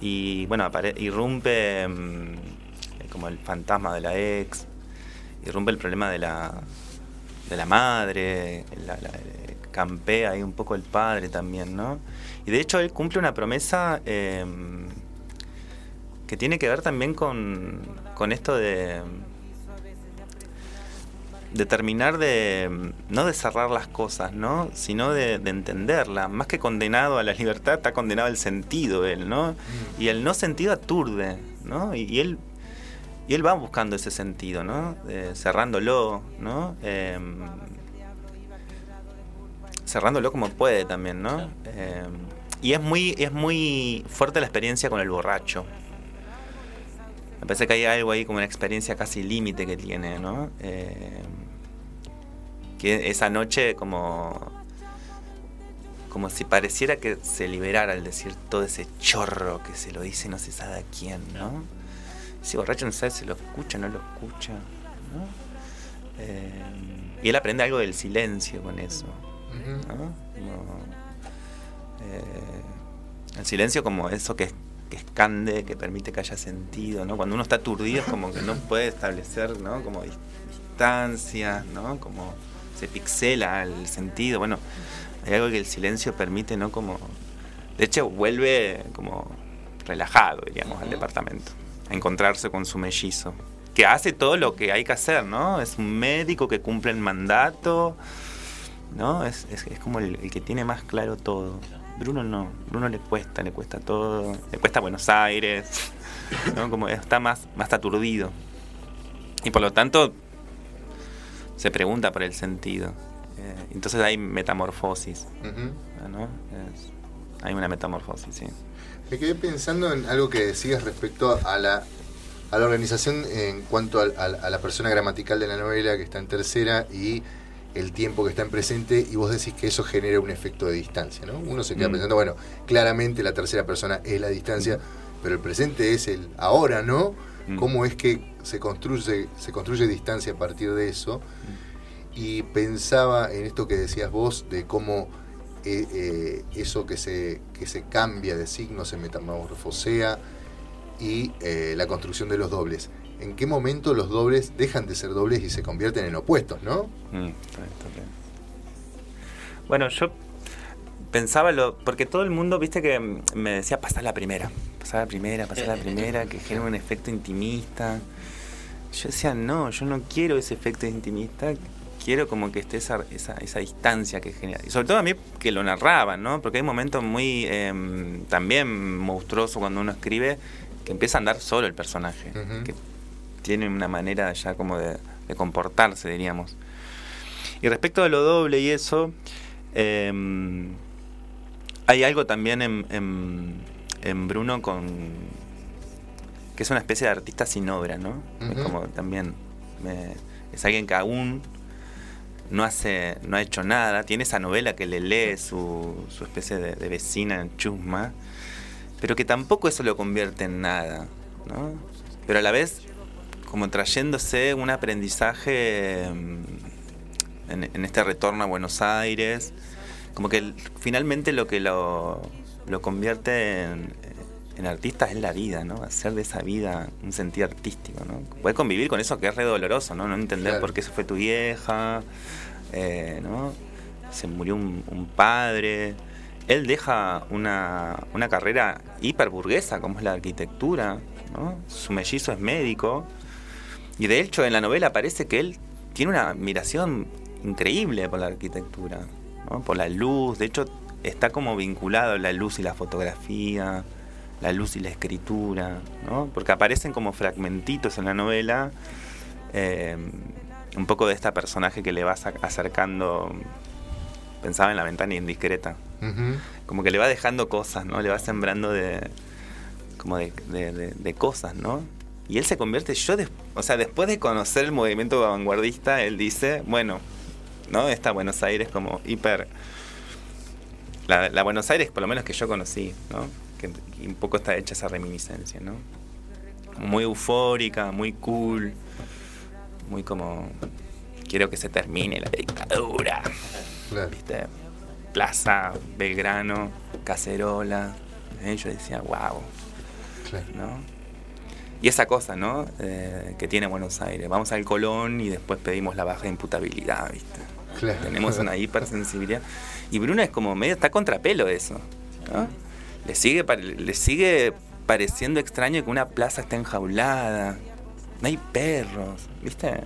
Y bueno, apare- irrumpe mm, como el fantasma de la ex, irrumpe el problema de la, de la madre, la, la- campea ahí un poco el padre también, ¿no? Y de hecho él cumple una promesa eh, que tiene que ver también con, con esto de, de terminar de, no de cerrar las cosas, ¿no? Sino de, de entenderla. Más que condenado a la libertad, está condenado al sentido él, ¿no? Y el no sentido aturde, ¿no? Y, y él y él va buscando ese sentido, ¿no? Eh, cerrándolo, ¿no? Eh, cerrándolo como puede también, ¿no? Eh, y es muy, es muy fuerte la experiencia con el borracho. Me parece que hay algo ahí como una experiencia casi límite que tiene, ¿no? Eh, que esa noche como como si pareciera que se liberara al decir todo ese chorro que se lo dice no se sabe a quién, ¿no? Ese borracho no sabe si lo escucha o no lo escucha, ¿no? Eh, y él aprende algo del silencio con eso. ¿no? Como, eh, el silencio como eso que, que escande, que permite que haya sentido, ¿no? Cuando uno está aturdido es como que no puede establecer, ¿no? Como dis- distancias, ¿no? Como se pixela el sentido, bueno, hay algo que el silencio permite, ¿no? Como, de hecho, vuelve como relajado, diríamos, al departamento, a encontrarse con su mellizo, que hace todo lo que hay que hacer, ¿no? Es un médico que cumple el mandato, ¿no? Es, es, es como el, el que tiene más claro todo. Bruno no, Bruno le cuesta, le cuesta todo, le cuesta Buenos Aires, ¿no? Como está más, más aturdido. Y por lo tanto, se pregunta por el sentido. Eh, entonces hay metamorfosis, Ujú. ¿no? Es- hay una metamorfosis, sí. Me quedé pensando en algo que decías respecto a la, a la organización en cuanto a, la persona gramatical de la novela que está en tercera y el tiempo que está en presente y vos decís que eso genera un efecto de distancia, ¿no? Uno se queda Mm. pensando, bueno, claramente la tercera persona es la distancia, pero el presente es el ahora, ¿no? Mm. ¿Cómo es que se construye, se construye distancia a partir de eso? Y pensaba en esto que decías vos de cómo eh, eh, eso que se, que se cambia de signo se metamorfosea y eh, la construcción de los dobles. ¿En qué momento los dobles dejan de ser dobles y se convierten en opuestos, no? Mm. Bueno, yo pensaba lo. Porque todo el mundo, viste, que me decía pasar la primera. Pasar la primera, pasar la primera, que genera un efecto intimista. Yo decía, no, yo no quiero ese efecto intimista. Quiero como que esté esa, esa, esa distancia que genera. Y sobre todo a mí que lo narraban, ¿no? Porque hay momentos muy em, también monstruosos cuando uno escribe que empieza a andar solo el personaje. Que tiene una manera ya como de, de comportarse, diríamos. Y respecto de lo doble y eso, em, hay algo también en, en- en Bruno con que es una especie de artista sin obra, ¿no? Es como también me- es alguien que aún no hace, no ha hecho nada, tiene esa novela que le lee su, su especie de, vecina en Chusma, pero que tampoco eso lo convierte en nada, ¿no? Pero a la vez como trayéndose un aprendizaje mm, en, en este retorno a Buenos Aires, como que finalmente lo que lo, lo convierte en, en artista es la vida, ¿no? Hacer de esa vida un sentido artístico, ¿no? Poder convivir con eso que es re doloroso, ¿no? No entender Claro. por qué se fue tu vieja, eh, ¿no? Se murió un, un padre. Él deja una, una carrera hiperburguesa como es la arquitectura, ¿no? Su mellizo es médico. Y de hecho en la novela parece que él tiene una admiración increíble por la arquitectura, ¿no? por la luz. De hecho está como vinculado la luz y la fotografía, la luz y la escritura, ¿no? porque aparecen como fragmentitos en la novela. eh, un poco de esta personaje que le va sac- acercando, pensaba en la ventana indiscreta, como que le va dejando cosas, ¿no? Le va sembrando de como de, de- de- de cosas, ¿no? Y él se convierte, yo, des- o sea, después de conocer el movimiento vanguardista, él dice, bueno, ¿no? Esta Buenos Aires como hiper... La, la Buenos Aires, por lo menos que yo conocí, ¿no? Que un poco está hecha esa reminiscencia, ¿no? Muy eufórica, muy cool, muy como... Quiero que se termine la dictadura. Claro. ¿viste? Plaza, Belgrano, Cacerola. ¿eh? Yo decía, wow, Claro. ¿no? Y esa cosa, ¿no? Eh, que tiene Buenos Aires. Vamos al Colón y después pedimos la baja de imputabilidad, ¿viste? Claro. Tenemos una hipersensibilidad. Y Bruno es como medio, está contrapelo de eso. ¿no? Le, sigue, le sigue pareciendo extraño que una plaza esté enjaulada. No hay perros, ¿viste?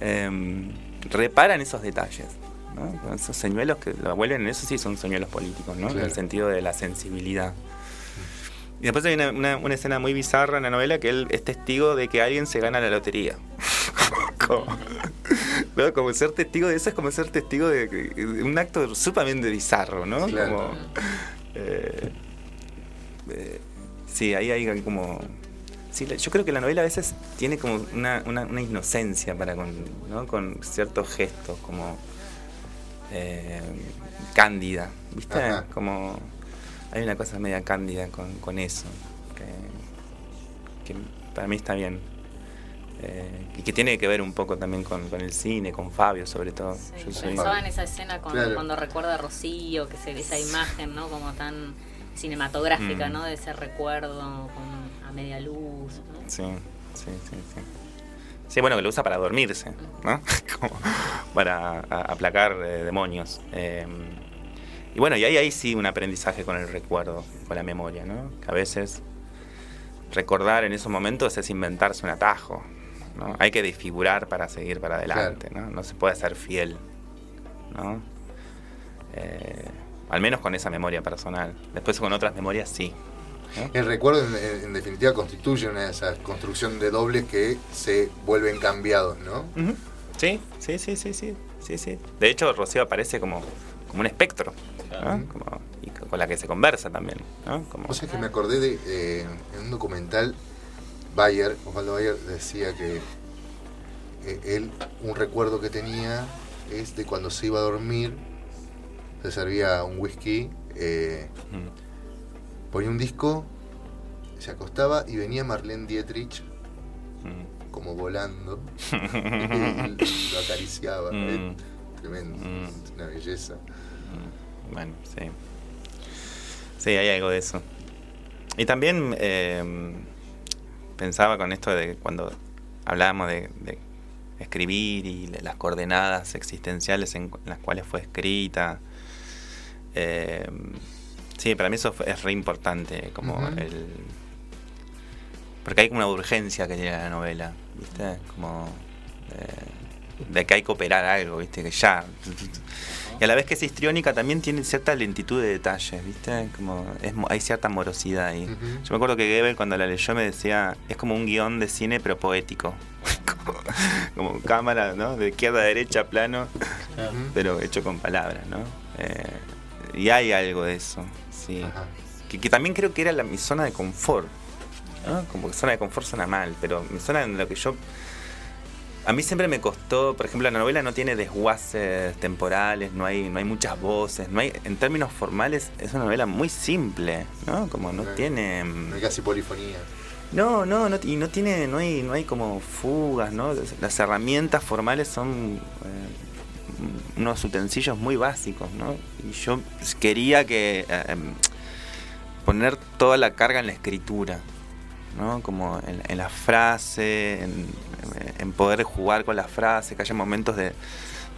Em, reparan esos detalles. ¿no? Esos señuelos que lo vuelven en eso sí son señuelos políticos, ¿no? En el sentido de la sensibilidad. Y después hay una, una- una escena muy bizarra en la novela que él es testigo de que alguien se gana la lotería. Como- ¿no? Como ser testigo de eso es como ser testigo de, de un acto sumamente bizarro, ¿no? Claro. Como, eh, eh, sí, ahí hay como... Sí, yo creo que la novela a veces tiene como una, una- una inocencia para con, ¿no? con ciertos gestos, como eh, cándida, ¿viste? Ajá. Como hay una cosa media cándida con, con eso, que, que para mí está bien. Eh, y que tiene que ver un poco también con, con el cine, con Fabio sobre todo. Sí, Yo soy- pensaba en esa escena con- Claro. cuando recuerda a Rocío, que se ve esa imagen, ¿no? Como tan cinematográfica, Mm. ¿no? De ese recuerdo con, a media luz, ¿no? Sí, sí, sí, sí. Sí, bueno, que lo usa para dormirse, ¿no? Como para aplacar eh, demonios. Eh, y bueno, y ahí hay sí un aprendizaje con el recuerdo, con la memoria, ¿no? Que a veces recordar en esos momentos es inventarse un atajo, ¿no? Hay que desfigurar para seguir para adelante, ¿no? No se puede ser fiel, ¿no? Eh, al menos con esa memoria personal. Después con otras memorias sí. ¿no? El recuerdo, en, definitiva, constituye una de esas construcción de dobles que se vuelven cambiados, ¿no? Sí, sí, sí, sí, sí, sí, sí. De hecho, Rocío aparece como, como un espectro, ¿no? Como- y con la que se conversa también, ¿no? Como, Vos sabés que me acordé de, eh, en un documental, Bayer, Osvaldo Bayer decía que eh, él, un recuerdo que tenía es de cuando se iba a dormir, se servía un whisky, eh, mm, ponía un disco, se acostaba y venía Marlene Dietrich mm, como volando y lo acariciaba. Mm. eh, Tremendo, una belleza. Bueno, sí. Sí, hay algo de eso. Y también eh, pensaba con esto de cuando hablábamos de, de escribir y las coordenadas existenciales en las cuales fue escrita. Eh, sí, para mí eso es re importante, como el... Porque hay como una urgencia que tiene la novela, ¿viste? Como eh, de que hay que operar algo, ¿viste? Que ya... Y a la vez que es histriónica también tiene cierta lentitud de detalles, ¿viste? Como es, hay cierta morosidad ahí. Yo me acuerdo que Gebel cuando la leyó me decía, es como un guion de cine pero poético. como, como cámara, ¿no? De izquierda a derecha, plano, pero hecho con palabras, ¿no? Eh, y hay algo de eso, sí. Que, que también creo que era la, mi zona de confort. ¿no? Como que zona de confort suena mal, pero mi zona en lo que yo... A mí siempre me costó, por ejemplo, la novela no tiene desguaces temporales, no hay, no hay muchas voces, no hay, en términos formales es una novela muy simple, ¿no? Como no tiene... No hay casi polifonía. No, no, no, y no tiene, no hay, no hay como fugas, ¿no? Las herramientas formales son eh, unos utensilios muy básicos, ¿no? Y yo quería que eh, em, poner toda la carga en la escritura, ¿no? Como en, en la frase, en, en poder jugar con la frase, que haya momentos de,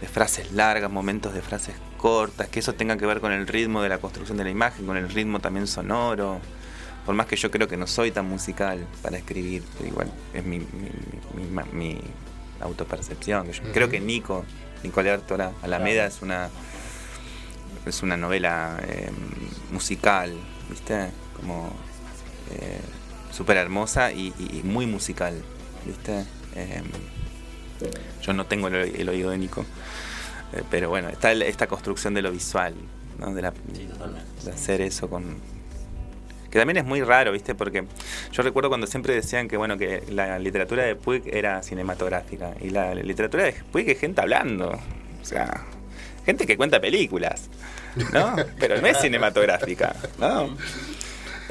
de frases largas, momentos de frases cortas, que eso tenga que ver con el ritmo de la construcción de la imagen, con el ritmo también sonoro. Por más que yo creo que no soy tan musical para escribir, pero igual es mi, mi, mi- autopercepción. yo. Creo que Nico, Nicolás Artora Alameda es una es una novela eh, musical, ¿viste? Como eh, súper hermosa y, muy musical, ¿viste? Eh, yo no tengo el, el oído de Nico, eh, pero bueno, está el- esta construcción de lo visual, ¿no? De, la- de hacer eso con... Que también es muy raro, ¿viste? Porque yo recuerdo cuando siempre decían que, bueno, que la literatura de Puig era cinematográfica. Y la literatura de Puig es gente hablando. O sea, gente que cuenta películas, ¿no? Pero no es cinematográfica, ¿no?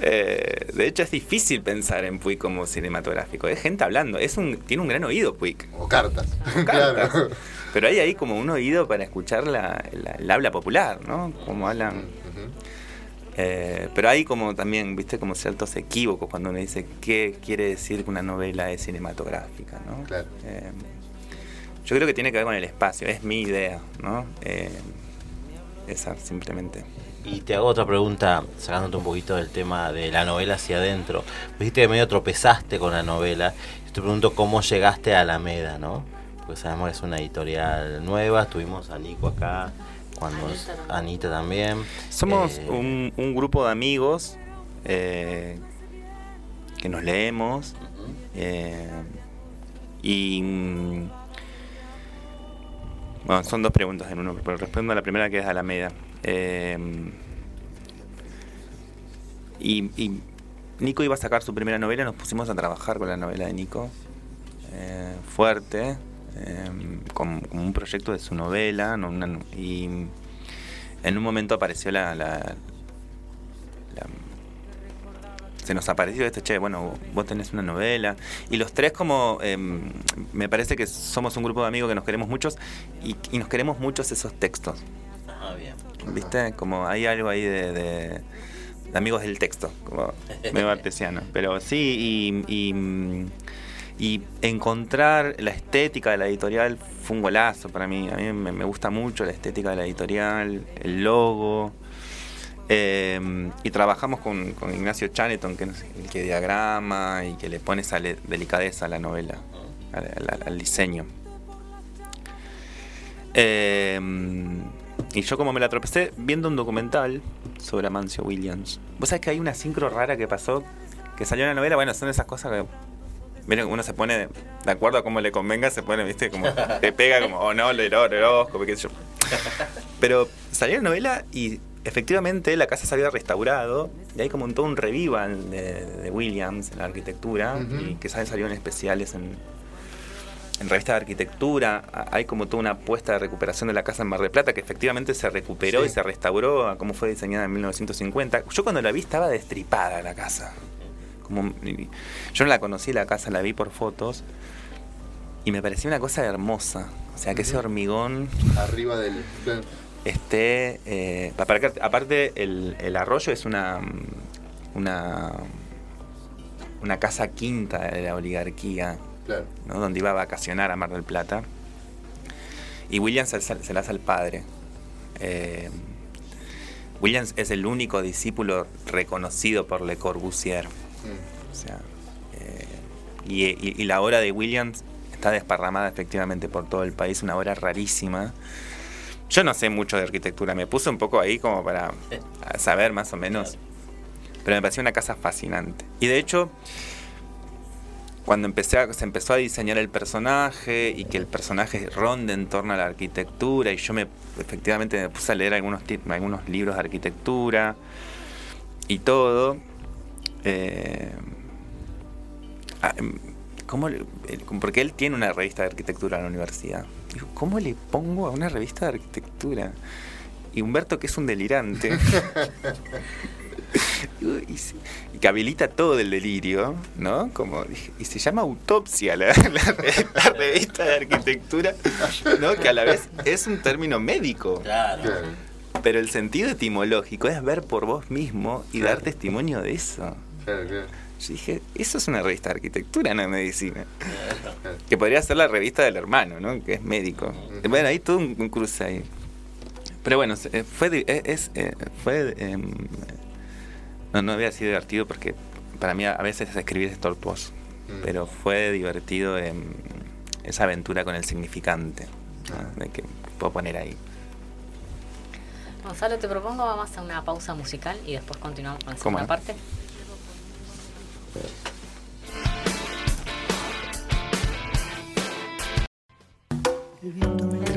Eh, de hecho, es difícil pensar en Puig como cinematográfico. Es gente hablando. Es un, tiene un gran oído, Puig. O cartas. Cartas. claro. Pero hay ahí como un oído para escuchar la, la- el habla popular, ¿no? Como hablan. Eh, pero hay como también, viste, como ciertos equívocos cuando uno dice qué quiere decir que una novela es cinematográfica, ¿no? Claro. Eh, yo creo que tiene que ver con el espacio, es mi idea, ¿no? Eh, esa, simplemente. Y te hago otra pregunta, sacándote un poquito del tema de la novela hacia adentro. Dijiste que medio tropezaste con la novela. Yo te pregunto cómo llegaste a Alameda, ¿no? Porque sabemos que es una editorial nueva. Tuvimos a Nico acá, cuando Anita también. Anita también. Somos Eh, un, un grupo de amigos eh, que nos leemos eh, y, mm, Bueno, son dos preguntas en uno, pero respondo a la primera que es Alameda. Eh, y, y Nico iba a sacar su primera novela, nos pusimos a trabajar con la novela de Nico, eh, fuerte, con, con un proyecto de su novela, no, una- y en un momento apareció la, la- la- se nos apareció este, che, bueno, vos tenés una novela. Y los tres como, eh, me parece que somos un grupo de amigos que nos queremos muchos y, y nos queremos muchos esos textos. Ah, bien. ¿Viste? Como hay algo ahí de, de- de amigos del texto, como medio artesiano. Pero sí, y, y, y encontrar la estética de la editorial fue un golazo para mí. A mí me, gusta mucho la estética de la editorial, el logo. Eh, y trabajamos con, con Ignacio Chaneton, que es el que diagrama y que le pone esa delicadeza a la novela, al diseño. Eh, y yo como me la tropecé viendo un documental sobre Amancio Williams. Vos sabés que hay una sincro rara que pasó, que salió en la novela, bueno, son esas cosas que... Miren, uno se pone de acuerdo a cómo le convenga, se pone, viste, como te pega como, oh no, el hor- el horóscopo, qué sé yo. Pero salió la novela y efectivamente la casa se había restaurado y hay como un, todo un revival de, de Williams en la arquitectura Ujú. y que salen salieron especiales en, en revistas de arquitectura. Hay como toda una apuesta de recuperación de la casa en Mar del Plata que efectivamente se recuperó Sí. y se restauró a como fue diseñada en 1950. Yo cuando la vi estaba destripada la casa. Como, yo no la conocí la casa, la vi por fotos y me pareció una cosa hermosa. O sea, que ese hormigón Arriba del. esté. eh, aparte, el, el arroyo es una. Una. Una casa quinta de la oligarquía, Claro. ¿no? donde iba a vacacionar a Mar del Plata. Y Williams se, se la hace al padre. Eh, Williams es el único discípulo reconocido por Le Corbusier. Mm. Eh, y, la obra de Williams está desparramada efectivamente por todo el país, una obra rarísima. Yo no sé mucho de arquitectura, me puse un poco ahí como para saber más o menos. Pero me pareció una casa fascinante. Y de hecho, cuando empecé a- se empezó a diseñar el personaje y que el personaje ronde en torno a la arquitectura, y yo me efectivamente me puse a leer algunos, algunos libros de arquitectura y todo. Eh, ah, em, ¿cómo le- porque él tiene una revista de arquitectura en la universidad. Digo, ¿cómo le pongo a una revista de arquitectura? Y Humberto, que es un delirante. Digo, y, se- y que habilita todo el delirio, ¿no? Como dije, y se llama Autopsia la, la re- la revista de arquitectura, ¿no? Que a la vez es un término médico. Claro. Claro. Pero el sentido etimológico es ver por vos mismo y Claro. dar testimonio de eso. Claro, claro. Yo dije, eso es una revista de arquitectura, no de medicina. claro. Que podría ser la revista del hermano, ¿no? Que es médico. Bueno, hay todo un, un cruce ahí. Pero bueno, eh, fue, di- eh, es, eh, fue em, no, no había sido divertido porque para mí a veces escribir es tortuoso. Mm. Pero fue divertido em, esa aventura con el significante ¿no? de que puedo poner ahí. Gonzalo, te propongo vamos a una pausa musical y después continuamos con la ¿Cómo segunda no? parte.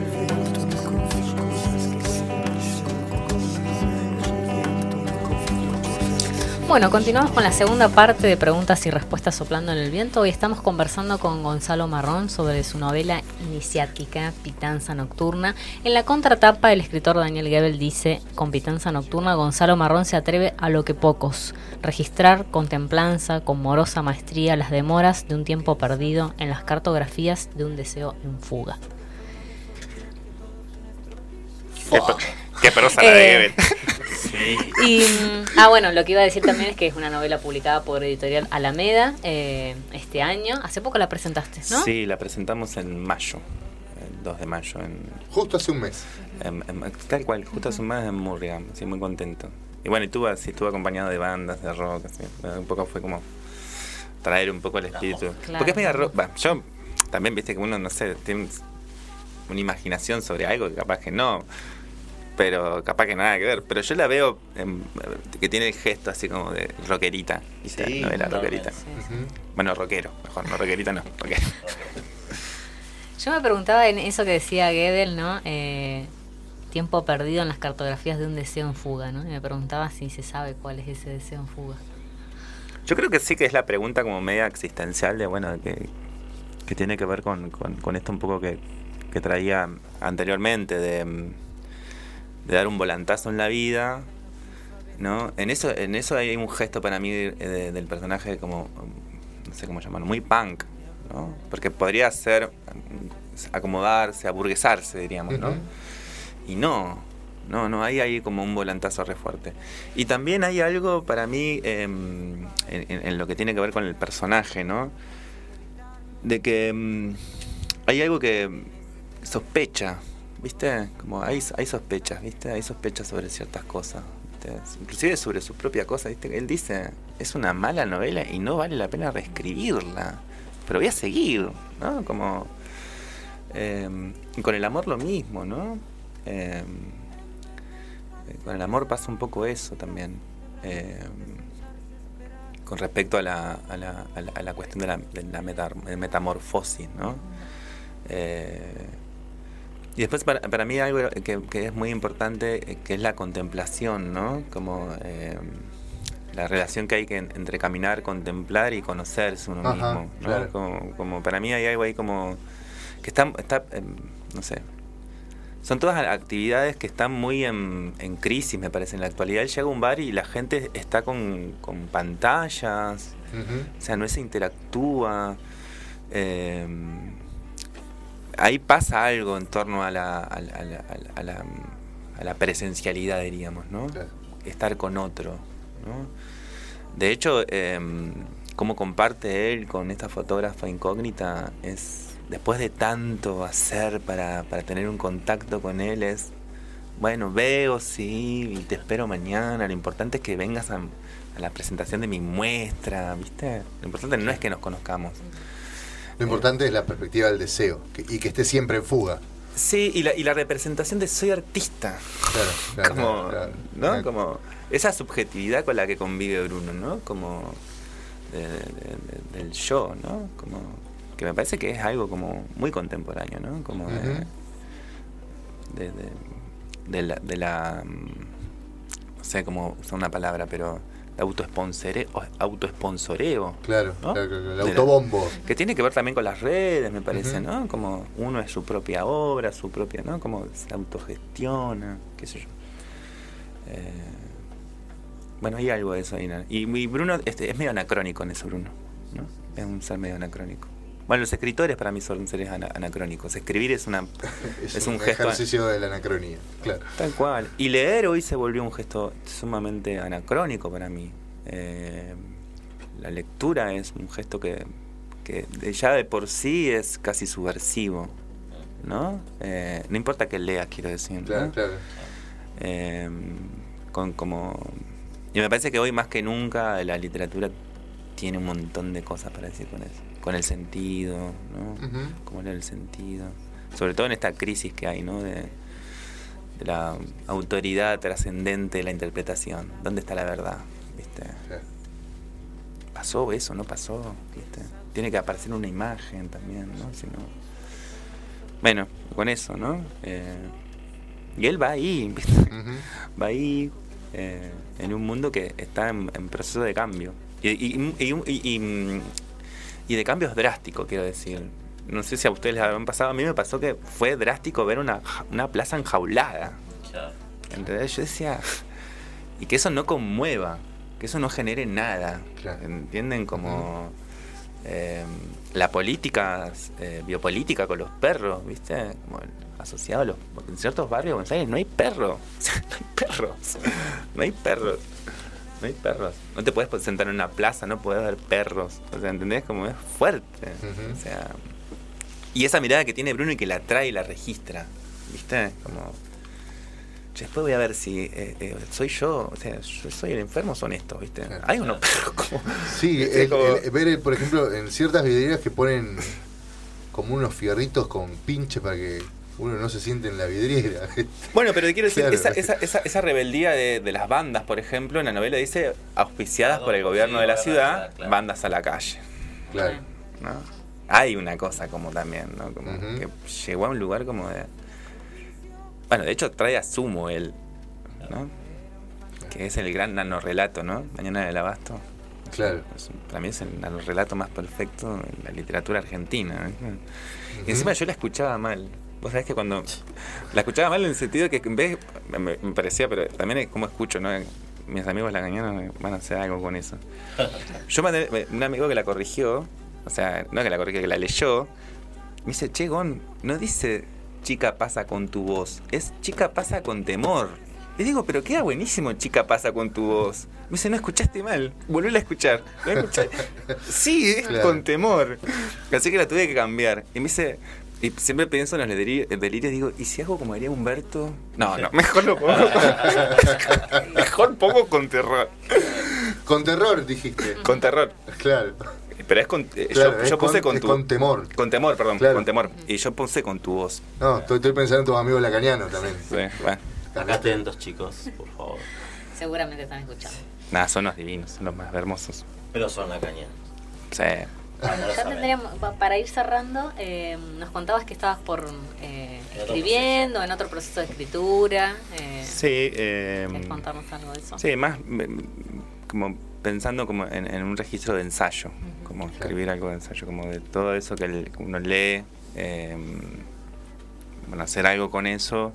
Bueno, continuamos con la segunda parte de preguntas y respuestas soplando en el viento. Hoy estamos conversando con Gonzalo Marrón sobre su novela iniciática Pitanza Nocturna. En la contratapa, el escritor Daniel Gebel dice, con Pitanza Nocturna, Gonzalo Marrón se atreve a lo que pocos, registrar con templanza, con morosa maestría, las demoras de un tiempo perdido en las cartografías de un deseo en fuga. Qué la de Eh, Gebel. Y, mm, ah, bueno, lo que iba a decir también es que es una novela publicada por Editorial Alameda eh, este año. Hace poco la presentaste, ¿no? Sí, la presentamos en mayo, el 2 de mayo, en, Justo hace un mes. en- en- tal cual, justo hace un mes en Murrieta, sí, muy contento. Y bueno, y tuve, así, estuve acompañado de bandas, de rock, así, un poco fue como traer un poco el espíritu. Claro. Porque es media rock, yo también, viste que uno, no sé, tiene una imaginación sobre algo que capaz que no, pero capaz que nada que ver. Pero yo la veo en- que tiene el gesto así como de rockerita. Sí, novela totalmente. rockerita. Sí. Ujú. Bueno, rockero, mejor, no rockerita no, rockero. Yo me preguntaba en eso que decía Gödel, ¿no? Eh, tiempo perdido en las cartografías de un deseo en fuga, ¿no? Y me preguntaba si se sabe cuál es ese deseo en fuga. Yo creo que sí que es la pregunta como media existencial de, bueno, que, que tiene que ver con, con- con esto un poco que, que traía anteriormente, de, mm, de dar un volantazo en la vida, ¿no? En eso, en eso hay un gesto para mí de- de- del personaje como, mm, no sé cómo llamarlo, muy punk, ¿no? Porque podría ser mm, acomodarse, aburguesarse, diríamos, ¿no? Y no, no, no, hay ahí como un volantazo re fuerte. Y también hay algo para mí em, en, lo que tiene que ver con el personaje, ¿no? De que em, hay algo que sospecha, ¿viste? Como hay, hay sospechas, ¿viste? Hay sospechas sobre ciertas cosas, ¿viste? Inclusive sobre su propia cosa, ¿viste? Él dice, es una mala novela y no vale la pena reescribirla, pero voy a seguir, ¿no? Como... em, y con el amor lo mismo, ¿no? Em, con el amor pasa un poco eso también. Eh, con respecto a la, a la, a la, cuestión de la, de la metamorfosis, ¿no? Eh, y después para, para mí algo que, que es muy importante, eh, que es la contemplación, ¿no? Como eh, la relación que hay que en- entre caminar, contemplar y conocerse uno Ajá, mismo, ¿no? claro. Como, como para mí hay algo ahí como que está, está em, no sé, son todas actividades que están muy en, en crisis, me parece. En la actualidad llega a un bar y la gente está con, con pantallas, o sea, no se interactúa. eh, ahí pasa algo en torno a la, a la, a la- a la- a la presencialidad, diríamos, ¿no? Claro. Estar con otro, ¿no? De hecho, eh, cómo comparte él con esta fotógrafa incógnita es, después de tanto hacer para, para tener un contacto con él, es, bueno, veo, sí, y te espero mañana, lo importante es que vengas a, a la presentación de mi muestra, ¿viste? Lo importante no es que nos conozcamos. Lo importante es la perspectiva del deseo que- y que esté siempre en fuga. Sí, y la, y la representación de soy artista. Claro, claro, como, claro, ¿no? Como esa subjetividad con la que convive Bruno, ¿no? Como de- de- de- del yo, ¿no? Como que me parece que es algo como muy contemporáneo, ¿no? Como de, de- de la, de la, mm, no sé cómo usar una palabra, pero de autoesponsoreo. Claro, ¿no? claro, claro, el la- autobombo. que tiene que ver también con las redes, me parece. ¿no? Como uno es su propia obra, su propia, ¿no? Como se autogestiona, qué sé yo. Eh, bueno, hay algo de eso ahí, ¿no? Y, y Bruno este, es medio anacrónico en eso, Bruno, ¿no? Es un ser medio anacrónico. Bueno, los escritores para mí son seres ana- anacrónicos. Escribir es una Es, un un, gesto- ejercicio de la anacronía. Claro. Tal cual. Y leer hoy se volvió un gesto sumamente anacrónico para mí. Eh, la lectura es un gesto que, que ya de por sí es casi subversivo. ¿No? Eh, no importa que leas, quiero decir. ¿no? Claro, claro. Eh, con como y me parece que hoy más que nunca la literatura tiene un montón de cosas para decir con eso con el sentido no cómo leer el sentido. Sobre todo en esta crisis que hay no de, de la autoridad trascendente de la interpretación. Dónde está la verdad viste pasó eso no pasó viste tiene que aparecer una imagen también no si no. Bueno con eso no Eh, y él va ahí ¿viste? Va ahí eh, en un mundo que está en, en proceso de cambio. Y, y- y- y- de cambios drásticos, quiero decir. No sé si a ustedes les habrán pasado, a mí me pasó que fue drástico ver una, una plaza enjaulada. ¿Entendés? Yo decía, y que eso no conmueva, que eso no genere nada. Claro. ¿Entienden? Como eh, la política, eh, biopolítica con los perros, ¿viste? Como asociado a los. en ciertos barrios de Buenos Aires no hay perros. no hay perros. No hay perros. No hay perros. No te puedes sentar en una plaza, no puedes ver perros. O sea, ¿entendés? Como es fuerte. O sea. Y esa mirada que tiene Bruno y que la trae y la registra. ¿Viste? Como. "Che, Después voy a ver si eh, eh, soy yo, o sea, yo soy el enfermo, son estos, ¿viste? Claro. Hay unos perros como. Sí, ¿viste? el- Como- el- ver, el- por ejemplo, en ciertas vidrieras que ponen como unos fierritos con pinche para que uno no se siente en la vidriera. Bueno, pero te quiero decir, Claro. esa, esa, esa, esa rebeldía de, de las bandas, por ejemplo, en la novela dice auspiciadas por el gobierno de la ciudad, Claro. bandas a la calle. claro. ¿no? hay una cosa como también, ¿no? Como que llegó a un lugar como de... Bueno, de hecho trae a Sumo él, ¿no? Que es el gran nanorrelato, ¿no? Mañana del Abasto. Claro. Para mí es el nanorrelato más perfecto en la literatura argentina. ¿no? Y encima yo la escuchaba mal. Vos sabés que cuando... La escuchaba mal en el sentido que en vez... Me, me parecía, pero también es como escucho, ¿no? Mis amigos la cañana van a hacer algo con eso. Yo mandé un amigo que la corrigió, o sea, no que la corrigió, que la leyó, me dice, che, Gon, no dice chica pasa con tu voz, es chica pasa con temor. Le digo, pero queda buenísimo chica pasa con tu voz. Me dice, no escuchaste mal, volví a escuchar. Sí, es Claro. con temor. Así que la tuve que cambiar. Y me dice, y siempre pienso en los delirios, delirios digo, ¿y si hago como haría Humberto? No, no, mejor lo pongo con, mejor pongo con terror. Con terror, dijiste. Con terror. Claro. Pero es con. eh, Claro, yo, es yo puse con- con, es tu. con temor. Con temor, perdón. Claro. Con temor. Y yo puse con tu voz. No, estoy, estoy pensando en tus amigos lacanianos también. Sí, bueno. Acá atentos, chicos, por favor. Seguramente están escuchando. Nada, son los divinos, son los más hermosos. Pero son la caña. Sí. Bueno, ya tendríamos, pa- para ir cerrando, eh, nos contabas que estabas por eh, escribiendo, en otro proceso de escritura. Eh, Sí, eh, ¿Querés contarnos algo de eso? sí, más mm, como pensando como en, en un registro de ensayo, como escribir algo de ensayo, como de todo eso que el- uno lee, eh, bueno, hacer algo con eso.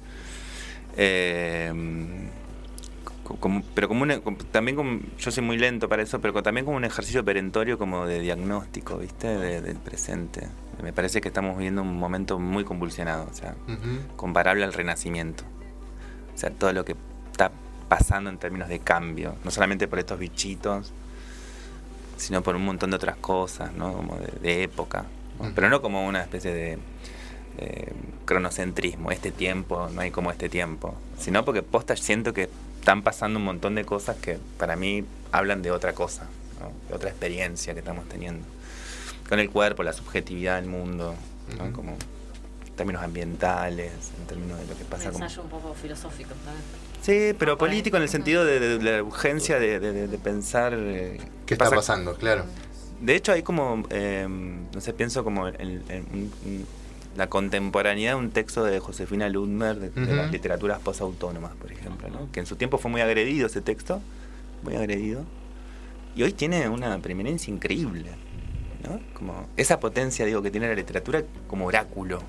eh, co- como, pero como una- como- también como, yo soy muy lento para eso, pero también como un ejercicio perentorio como de diagnóstico, ¿viste? De- del presente. Me parece que estamos viviendo un momento muy convulsionado, o sea, comparable al renacimiento. O sea, todo lo que está pasando en términos de cambio, no solamente por estos bichitos, sino por un montón de otras cosas, ¿no? Como de, de época. Pero no como una especie de eh, cronocentrismo, este tiempo, no hay como este tiempo, sino porque posta siento que están pasando un montón de cosas que para mí hablan de otra cosa, ¿no? de otra experiencia que estamos teniendo. Con el cuerpo, la subjetividad del mundo, ¿no? Como en términos ambientales, en términos de lo que Un pasa como... ensayo un poco filosófico también. Sí, pero ahí. político en el sentido de, de- de la urgencia de, de- de- de pensar eh, ¿Qué está pasando? Claro. De hecho, hay como, eh, no sé, pienso como en, en un- un- la contemporaneidad de un texto de Josefina Ludmer de, de Ujú. las literaturas posautónomas, por ejemplo, ¿no? que en su tiempo fue muy agredido ese texto, muy agredido, y hoy tiene una preeminencia increíble. ¿no? Como esa potencia, digo, que tiene la literatura como oráculo,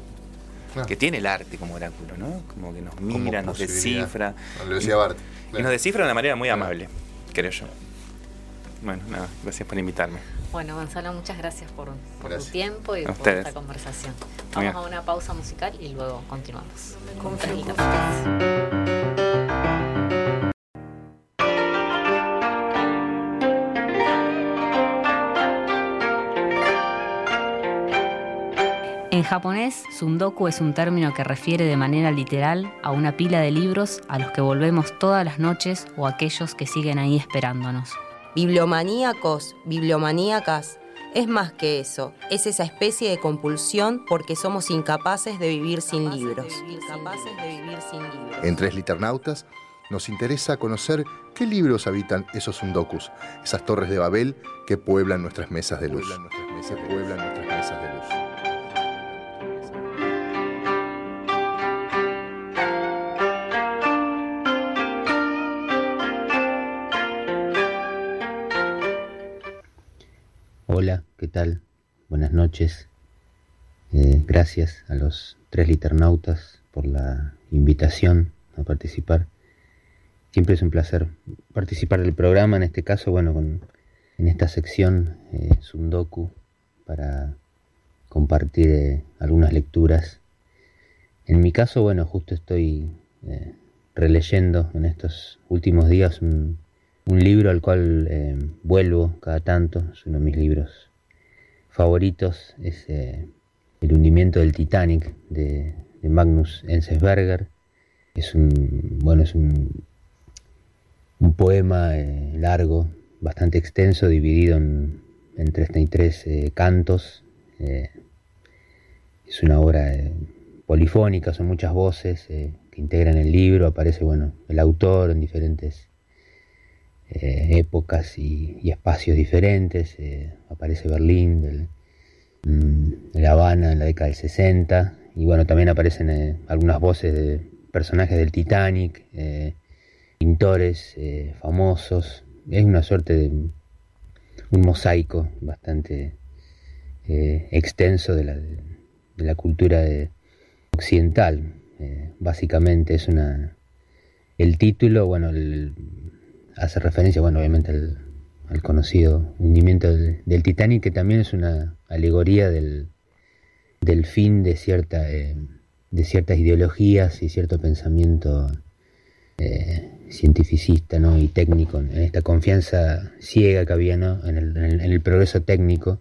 que tiene el arte como oráculo, ¿no? Como que nos mira, nos descifra. Lo decía Bart. Y nos descifra de una manera muy Claro. amable, creo yo. Bueno, nada, gracias por invitarme. Bueno, Gonzalo, muchas gracias por, por Gracias. tu tiempo y A por ustedes. esta conversación. Vamos bien. a una pausa musical y luego continuamos. Tranquilo. En japonés, sundoku es un término que refiere de manera literal a una pila de libros a los que volvemos todas las noches o aquellos que siguen ahí esperándonos. Bibliomaníacos, bibliomaníacas, es más que eso, es esa especie de compulsión porque somos incapaces de vivir sin libros. Incapaces de vivir sin libros. En Tres Liternautas nos interesa conocer qué libros habitan esos sundokus, esas torres de Babel que pueblan nuestras mesas de luz. Que pueblan nuestras mesas de luz. Noches. Eh, gracias a los tres liternautas por la invitación a participar. Siempre es un placer participar del programa, en este caso, bueno, en esta sección eh, Sundoku, para compartir eh, algunas lecturas. En mi caso, bueno, justo estoy eh, releyendo en estos últimos días un, un libro al cual eh, vuelvo cada tanto, es uno de mis libros favoritos, es eh, El hundimiento del Titanic de, Magnus Enzensberger. Es un, bueno, es un, un poema eh, largo, bastante extenso, dividido en, en 33 eh, cantos. Es una obra polifónica, son muchas voces que integran el libro, aparece bueno, el autor en diferentes eh, épocas y, espacios diferentes. eh, aparece Berlín mm, La Habana en la década del 60. Y bueno, también aparecen eh, algunas voces de personajes del Titanic, eh, pintores famosos. Es una suerte de un mosaico bastante extenso de la, de la cultura occidental. básicamente es una... El título, bueno, hace referencia, bueno, obviamente al, al conocido hundimiento del, Titanic, que también es una alegoría del, del fin de, cierta, eh, de ciertas ideologías y cierto pensamiento eh, cientificista ¿no? y técnico, en esta confianza ciega que había ¿no? en, el, en, el, progreso técnico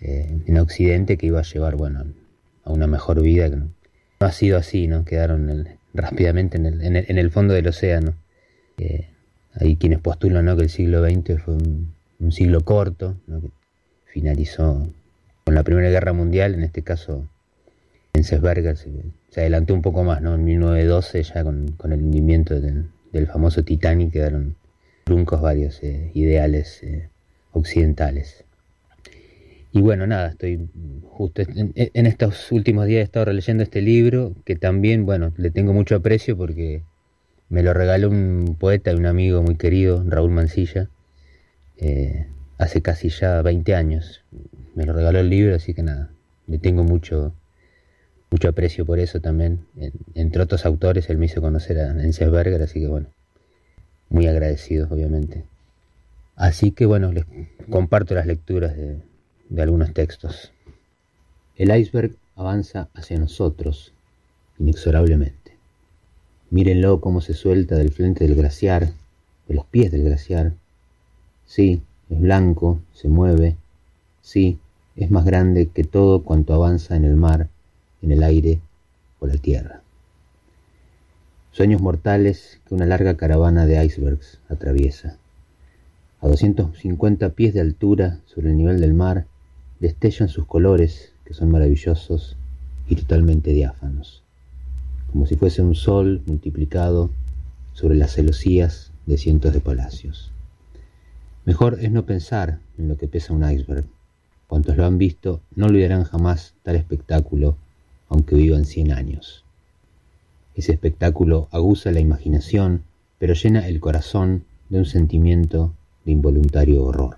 eh, en Occidente que iba a llevar bueno, a una mejor vida. Que no, ha sido así, ¿no? quedaron rápidamente en el, en el, fondo del océano. Hay quienes postulan ¿no? que el siglo XX fue un, siglo corto, que finalizó con la Primera Guerra Mundial, en este caso en se, se, adelantó un poco más, ¿no? en 1912 ya con, el hundimiento del, famoso Titanic quedaron truncos varios eh, ideales eh, occidentales. Y bueno, nada, estoy justo en, en, estos últimos días he estado releyendo este libro que también, bueno, le tengo mucho aprecio porque me lo regaló un poeta y un amigo muy querido, Raúl Mancilla, eh, hace casi ya 20 años. Me lo regaló el libro, así que nada, le tengo mucho, mucho aprecio por eso también. entre otros autores, él me hizo conocer a Enzensberger, así que bueno, muy agradecido, obviamente. Así que bueno, les comparto las lecturas de, de algunos textos. El iceberg avanza hacia nosotros, inexorablemente. Mírenlo cómo se suelta del frente del glaciar, de los pies del glaciar. Sí, es blanco, se mueve. Sí, es más grande que todo cuanto avanza en el mar, en el aire o la tierra. Sueños mortales que una larga caravana de icebergs atraviesa. A 250 pies de altura sobre el nivel del mar, destellan sus colores, que son maravillosos y totalmente diáfanos como si fuese un sol multiplicado sobre las celosías de cientos de palacios. Mejor es no pensar en lo que pesa un iceberg. Cuantos lo han visto no olvidarán jamás tal espectáculo, aunque vivan cien años. Ese espectáculo aguza la imaginación, pero llena el corazón de un sentimiento de involuntario horror.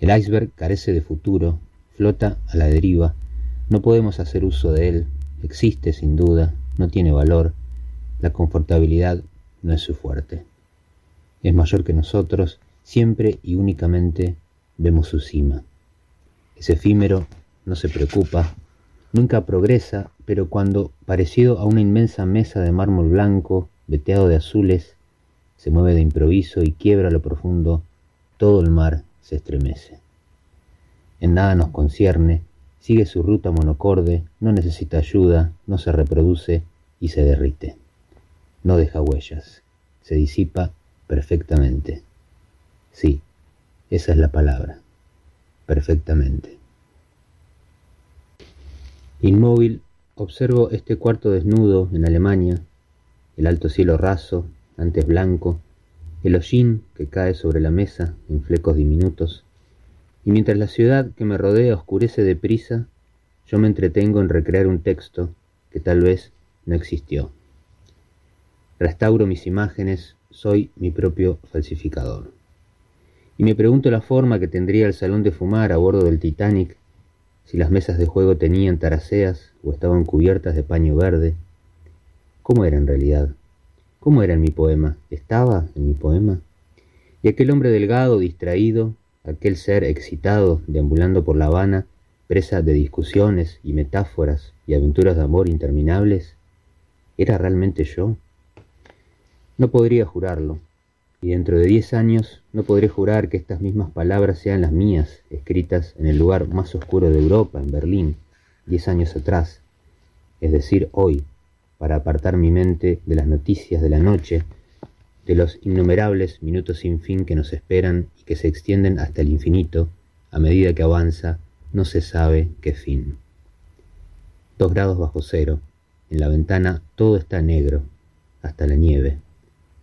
El iceberg carece de futuro, flota a la deriva, no podemos hacer uso de él Existe sin duda, no tiene valor, la confortabilidad no es su fuerte. Es mayor que nosotros, siempre y únicamente vemos su cima. Es efímero, no se preocupa, nunca progresa, pero cuando, parecido a una inmensa mesa de mármol blanco, veteado de azules, se mueve de improviso y quiebra lo profundo, todo el mar se estremece. En nada nos concierne, Sigue su ruta monocorde, no necesita ayuda, no se reproduce y se derrite. No deja huellas, se disipa perfectamente. Sí, esa es la palabra, perfectamente. Inmóvil, observo este cuarto desnudo en Alemania, el alto cielo raso, antes blanco, el hollín que cae sobre la mesa en flecos diminutos, y mientras la ciudad que me rodea oscurece deprisa, yo me entretengo en recrear un texto que tal vez no existió. Restauro mis imágenes, soy mi propio falsificador. Y me pregunto la forma que tendría el salón de fumar a bordo del Titanic, si las mesas de juego tenían taraceas o estaban cubiertas de paño verde. ¿Cómo era en realidad? ¿Cómo era en mi poema? ¿Estaba en mi poema? Y aquel hombre delgado, distraído, aquel ser excitado deambulando por La Habana, presa de discusiones y metáforas y aventuras de amor interminables, ¿era realmente yo? No podría jurarlo, y dentro de diez años no podré jurar que estas mismas palabras sean las mías, escritas en el lugar más oscuro de Europa, en Berlín, diez años atrás, es decir, hoy, para apartar mi mente de las noticias de la noche, de los innumerables minutos sin fin que nos esperan y que se extienden hasta el infinito a medida que avanza no se sabe qué fin. Dos grados bajo cero, en la ventana todo está negro, hasta la nieve.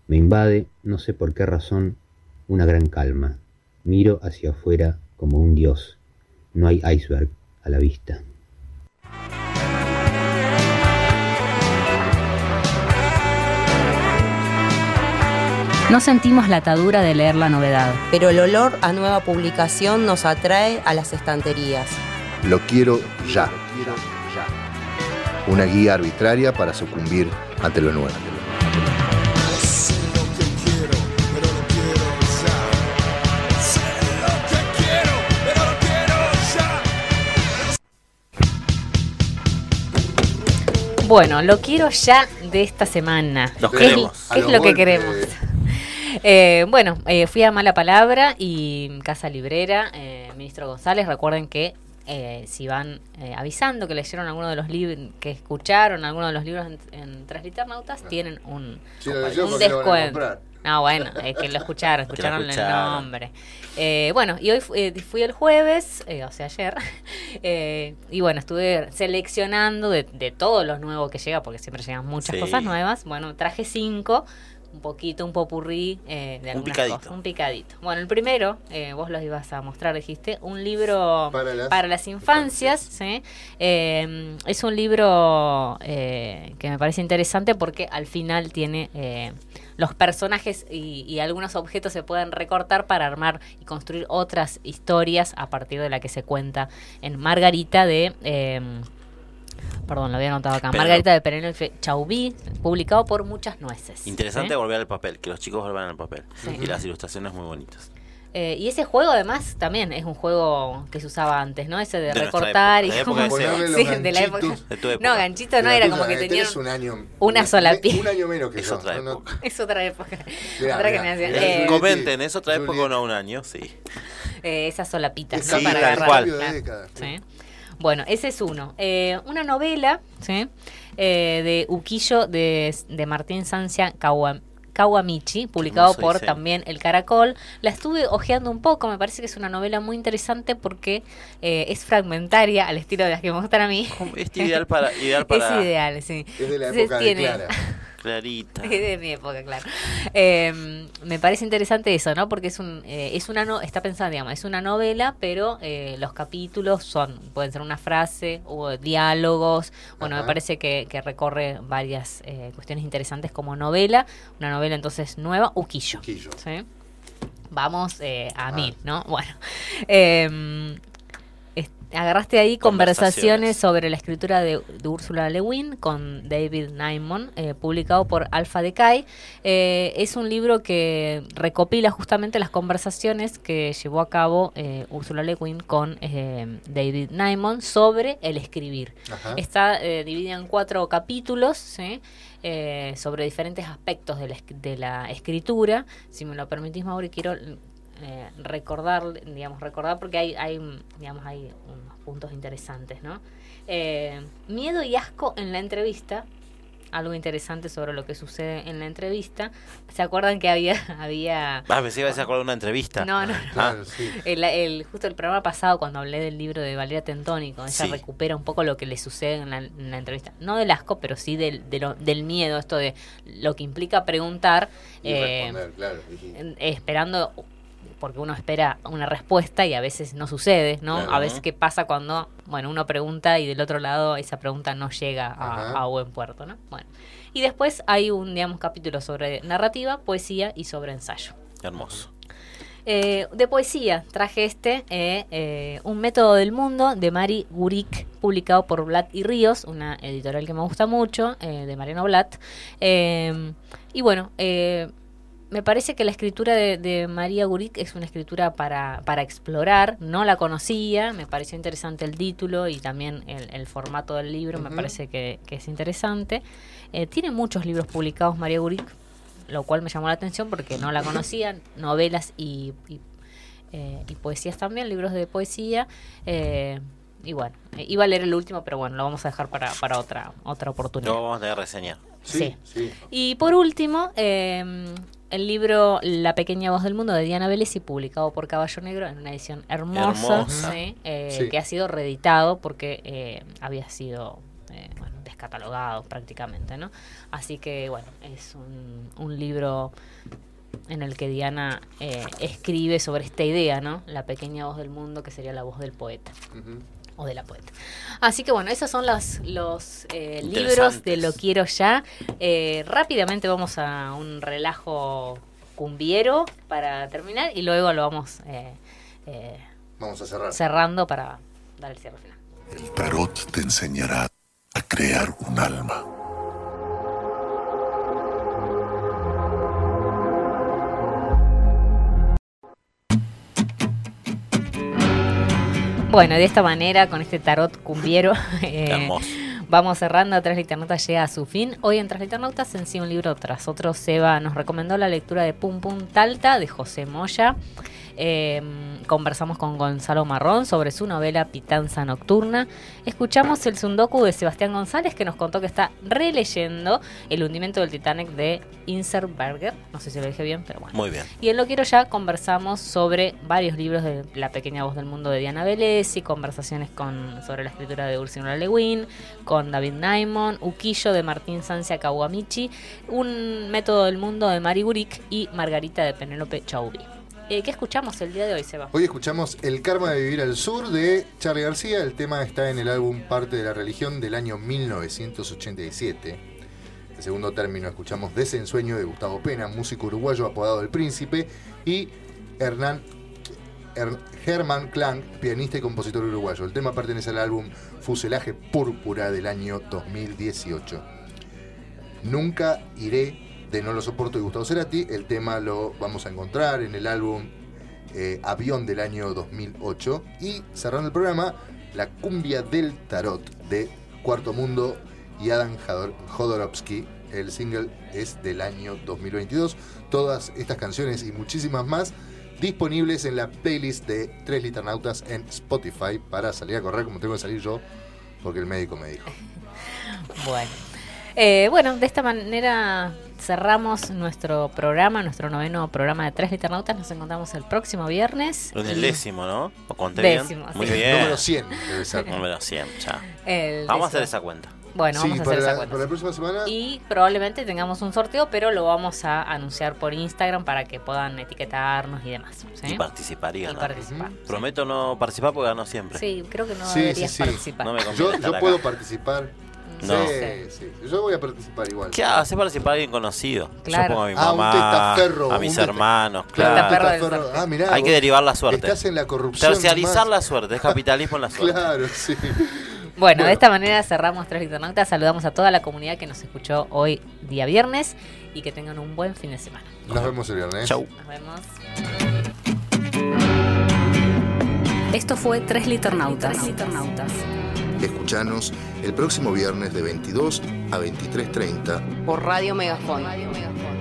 Me invade, no sé por qué razón, una gran calma. Miro hacia afuera como un dios. no hay iceberg a la vista. No sentimos la atadura de leer la novedad. Pero el olor a nueva publicación nos atrae a las estanterías. Lo quiero ya. Una guía arbitraria para sucumbir ante lo nuevo. Bueno, lo quiero ya de esta semana. Los ¿Qué es- queremos. ¿Qué A es lo que queremos? Eh, bueno, eh, fui a Mala Palabra y Casa Librera, eh, Ministro González, recuerden que eh, si van eh, avisando que leyeron alguno de los libros, que escucharon alguno de los libros en, en Tres Liternautas, tienen un, Si lo leyó, un ¿por qué lo van a descuento. No, bueno, es que lo escucharon, lo escucharon el nombre. Eh, bueno, y hoy eh, fui el jueves, eh, o sea, ayer, eh, y bueno, estuve seleccionando de, de todo lo nuevo que llega, porque siempre llegan muchas Sí. cosas nuevas. Bueno, traje cinco, un poquito, un popurrí eh, de Un picadito. cosas, un picadito. Bueno, el primero, eh, vos los ibas a mostrar, dijiste, un libro Para las infancias, ¿sí? Eh, es un libro eh, que me parece interesante porque al final tiene eh, los personajes y, y algunos objetos se pueden recortar para armar y construir otras historias a partir de la que se cuenta en Margarita de... eh, Perdón, lo había anotado acá. Pero- Margarita de Penélope Chaubí, publicado por Muchas Nueces. Interesante ¿sí? volver al papel, que los chicos vuelvan al papel. Sí. Y las ilustraciones muy bonitas. Eh, y ese juego además también es un juego que se usaba antes, ¿no? Ese de recortar época, y de como- de Sí, la época. ganchitos. De tu época. No, ganchito no era como que eh, tenían tenés un año. una sola pieza. Un año menos que Es yo. otra no, no. época. Es otra época. Mirá, otra mirá, generación. mirá, Eh. Comenten, ¿es otra época o no un año? Sí. eh, esas solapitas, Es ¿no? Sí, Para tal agarrar. cual. claro. Sí. Bueno, ese es uno. Eh, una novela, ¿sí? Eh, de Uquillo de, de Martín Sancia Kawa- Kawamichi, publicado Hermoso por también El Caracol. La estuve hojeando un poco, me parece que es una novela muy interesante porque eh, es fragmentaria al estilo de las que me gustan a mí. Es ideal para. Ideal para Es ideal, sí. Es de la Entonces época de tiene- Clara. Clarita. Es de mi época, claro. Eh, me parece interesante eso, ¿no? Porque es un, eh, es una no, está pensada, digamos, es una novela, pero eh, los capítulos son, pueden ser una frase o diálogos. Bueno, Ajá. me parece que, que recorre varias eh, cuestiones interesantes como novela, una novela entonces nueva, Uquillo. Quillo. ¿sí? Vamos eh, a Ah. mil, ¿no? Bueno. Agarraste ahí conversaciones. Conversaciones. sobre la escritura de, de Úrsula Le Guin con David Naimon, eh, publicado por Alpha Decay. Eh, es un libro que recopila justamente las conversaciones que llevó a cabo eh, Úrsula Le Guin con eh, David Naimon sobre el escribir. Ajá. Está eh, dividida en cuatro capítulos ¿sí? Sobre diferentes aspectos de la, de la escritura. Si me lo permitís, Mauri, quiero eh, recordar, digamos, recordar porque hay, hay, digamos, hay unos puntos interesantes, ¿no? Eh, miedo y asco en la entrevista. Algo interesante sobre lo que sucede en la entrevista. ¿Se acuerdan que había, había Ah, que ibas a acordar de una entrevista. no, no, no. Claro, sí. El, el- justo el programa pasado, cuando hablé del libro de Valeria Tentoni, cuando ella Sí. recupera un poco lo que le sucede en la, en la entrevista. No del asco, pero sí del, de lo- del miedo, esto de lo que implica preguntar, Y eh, responder, claro. y- esperando, porque uno espera una respuesta y a veces no sucede, ¿no? Claro. A veces qué pasa cuando, bueno, uno pregunta y del otro lado esa pregunta no llega a, a buen puerto, ¿no? Bueno. Y después hay un, digamos, capítulo sobre narrativa, poesía y sobre ensayo. Hermoso. Eh, de poesía traje este, eh, eh, Un método del mundo, de Mari Gurik, publicado por Blatt y Ríos, una editorial que me gusta mucho, eh, de Mariano Blatt. Y bueno, me parece que la escritura de, de María Gurik es una escritura para, para explorar, no la conocía, me pareció interesante el título y también el, el formato del libro, me parece que, que es interesante. Eh, tiene muchos libros publicados María Gurik, lo cual me llamó la atención porque no la conocía, novelas y, y, eh, y poesías también, libros de poesía. eh, y bueno, eh, iba a leer el último, pero bueno, lo vamos a dejar para, para otra, otra oportunidad. Lo vamos a reseñar. Sí, sí. Y por último, eh, el libro La pequeña voz del mundo de Diana Vélez y publicado por Caballo Negro en una edición hermosa, Hermosa. ¿sí? Eh, Sí. que ha sido reeditado porque eh, había sido eh, bueno, descatalogado prácticamente, ¿no? Así que bueno, es un, un libro en el que Diana eh, escribe sobre esta idea, ¿no? La pequeña voz del mundo, que sería la voz del poeta Ujú. O de la poeta. Así que bueno, esos son los, los eh, libros de Lo Quiero Ya. Eh, rápidamente vamos a un relajo cumbiero para terminar y luego lo vamos eh, eh, Vamos a cerrar. cerrando para dar el cierre final. El tarot te enseñará a crear un alma. Bueno, de esta manera, con este tarot cumbiero, eh, Hermoso. vamos cerrando. Tras Liternautas llega a su fin. Hoy en Tras Liternautas, en sí un libro tras otro, Seba nos recomendó la lectura de Pum Pum Talta de José Moya. Eh, conversamos con Gonzalo Marrón sobre su novela Pitanza Nocturna. Escuchamos el Sundoku de Sebastián González que nos contó que está releyendo El hundimiento del Titanic de Inserberger. No sé si lo dije bien, pero bueno. Muy bien. Y en Lo Quiero Ya conversamos sobre varios libros de La pequeña voz del mundo de Diana Vélez y conversaciones con, sobre la escritura de Ursula Le Guin, con David Naimon, Uquillo de Martín Sancia Kawamichi, Un método del mundo de Mari Burik y Margarita de Penélope Chauvi. Eh, ¿Qué escuchamos el día de hoy, Seba? Hoy escuchamos El karma de vivir al sur de Charlie García. El tema está en el álbum Parte de la religión del año 1987. El segundo término escuchamos Desensueño de Gustavo Pena, músico uruguayo apodado El Príncipe, y Hernán Her- Herman Klang, pianista y compositor uruguayo. El tema pertenece al álbum Fuselaje Púrpura del año 2018. Nunca iré No lo soporto de Gustavo Cerati. El tema lo vamos a encontrar en el álbum eh, Avión del año 2008. Y cerrando el programa, La cumbia del tarot de Cuarto Mundo y Adam Jodor- Jodorowsky. El single es del año 2022. Todas estas canciones y muchísimas más disponibles en la playlist de Tres Liternautas en Spotify para salir a correr como tengo que salir yo porque el médico me dijo. Bueno. Eh, bueno, de esta manera cerramos nuestro programa, nuestro noveno programa de Tres Liternautas. Nos encontramos el próximo viernes. En el décimo, ¿no? ¿Lo conté Décimo, bien? sí. Muy El bien. Número 100 debe ser. Número 100, ya. el Vamos a hacer esa cuenta. Bueno, Sí, vamos a hacer esa la, cuenta. para la próxima semana. Y probablemente tengamos un sorteo, pero lo vamos a anunciar por Instagram para que puedan etiquetarnos y demás. ¿sí? Y participar y participar. Prometo no participar porque gano siempre. Sí, creo que no Sí, deberías sí, sí. participar. No me conviene Yo, puedo participar. No. Sí, sí. Yo voy a participar igual. ¿Qué hace participar a alguien conocido? Claro. Yo pongo a mi Ah, un mamá, testaferro, a un mis testa- hermanos, Claro. Testaferro testaferro. Ah, mirá, Hay que vos derivar la suerte. Estás en la corrupción. Terciarizar más. la suerte, es capitalismo en la suerte. Claro, sí. Bueno, Bueno. de esta manera cerramos Tres Liternautas. Saludamos a toda la comunidad que nos escuchó hoy, día viernes, y que tengan un buen fin de semana. Nos vemos el viernes. Chau. Nos vemos. Esto fue Tres Liternautas. Escuchanos el próximo viernes de 22 a 23.30 por Radio Megafón. Radio Megafón.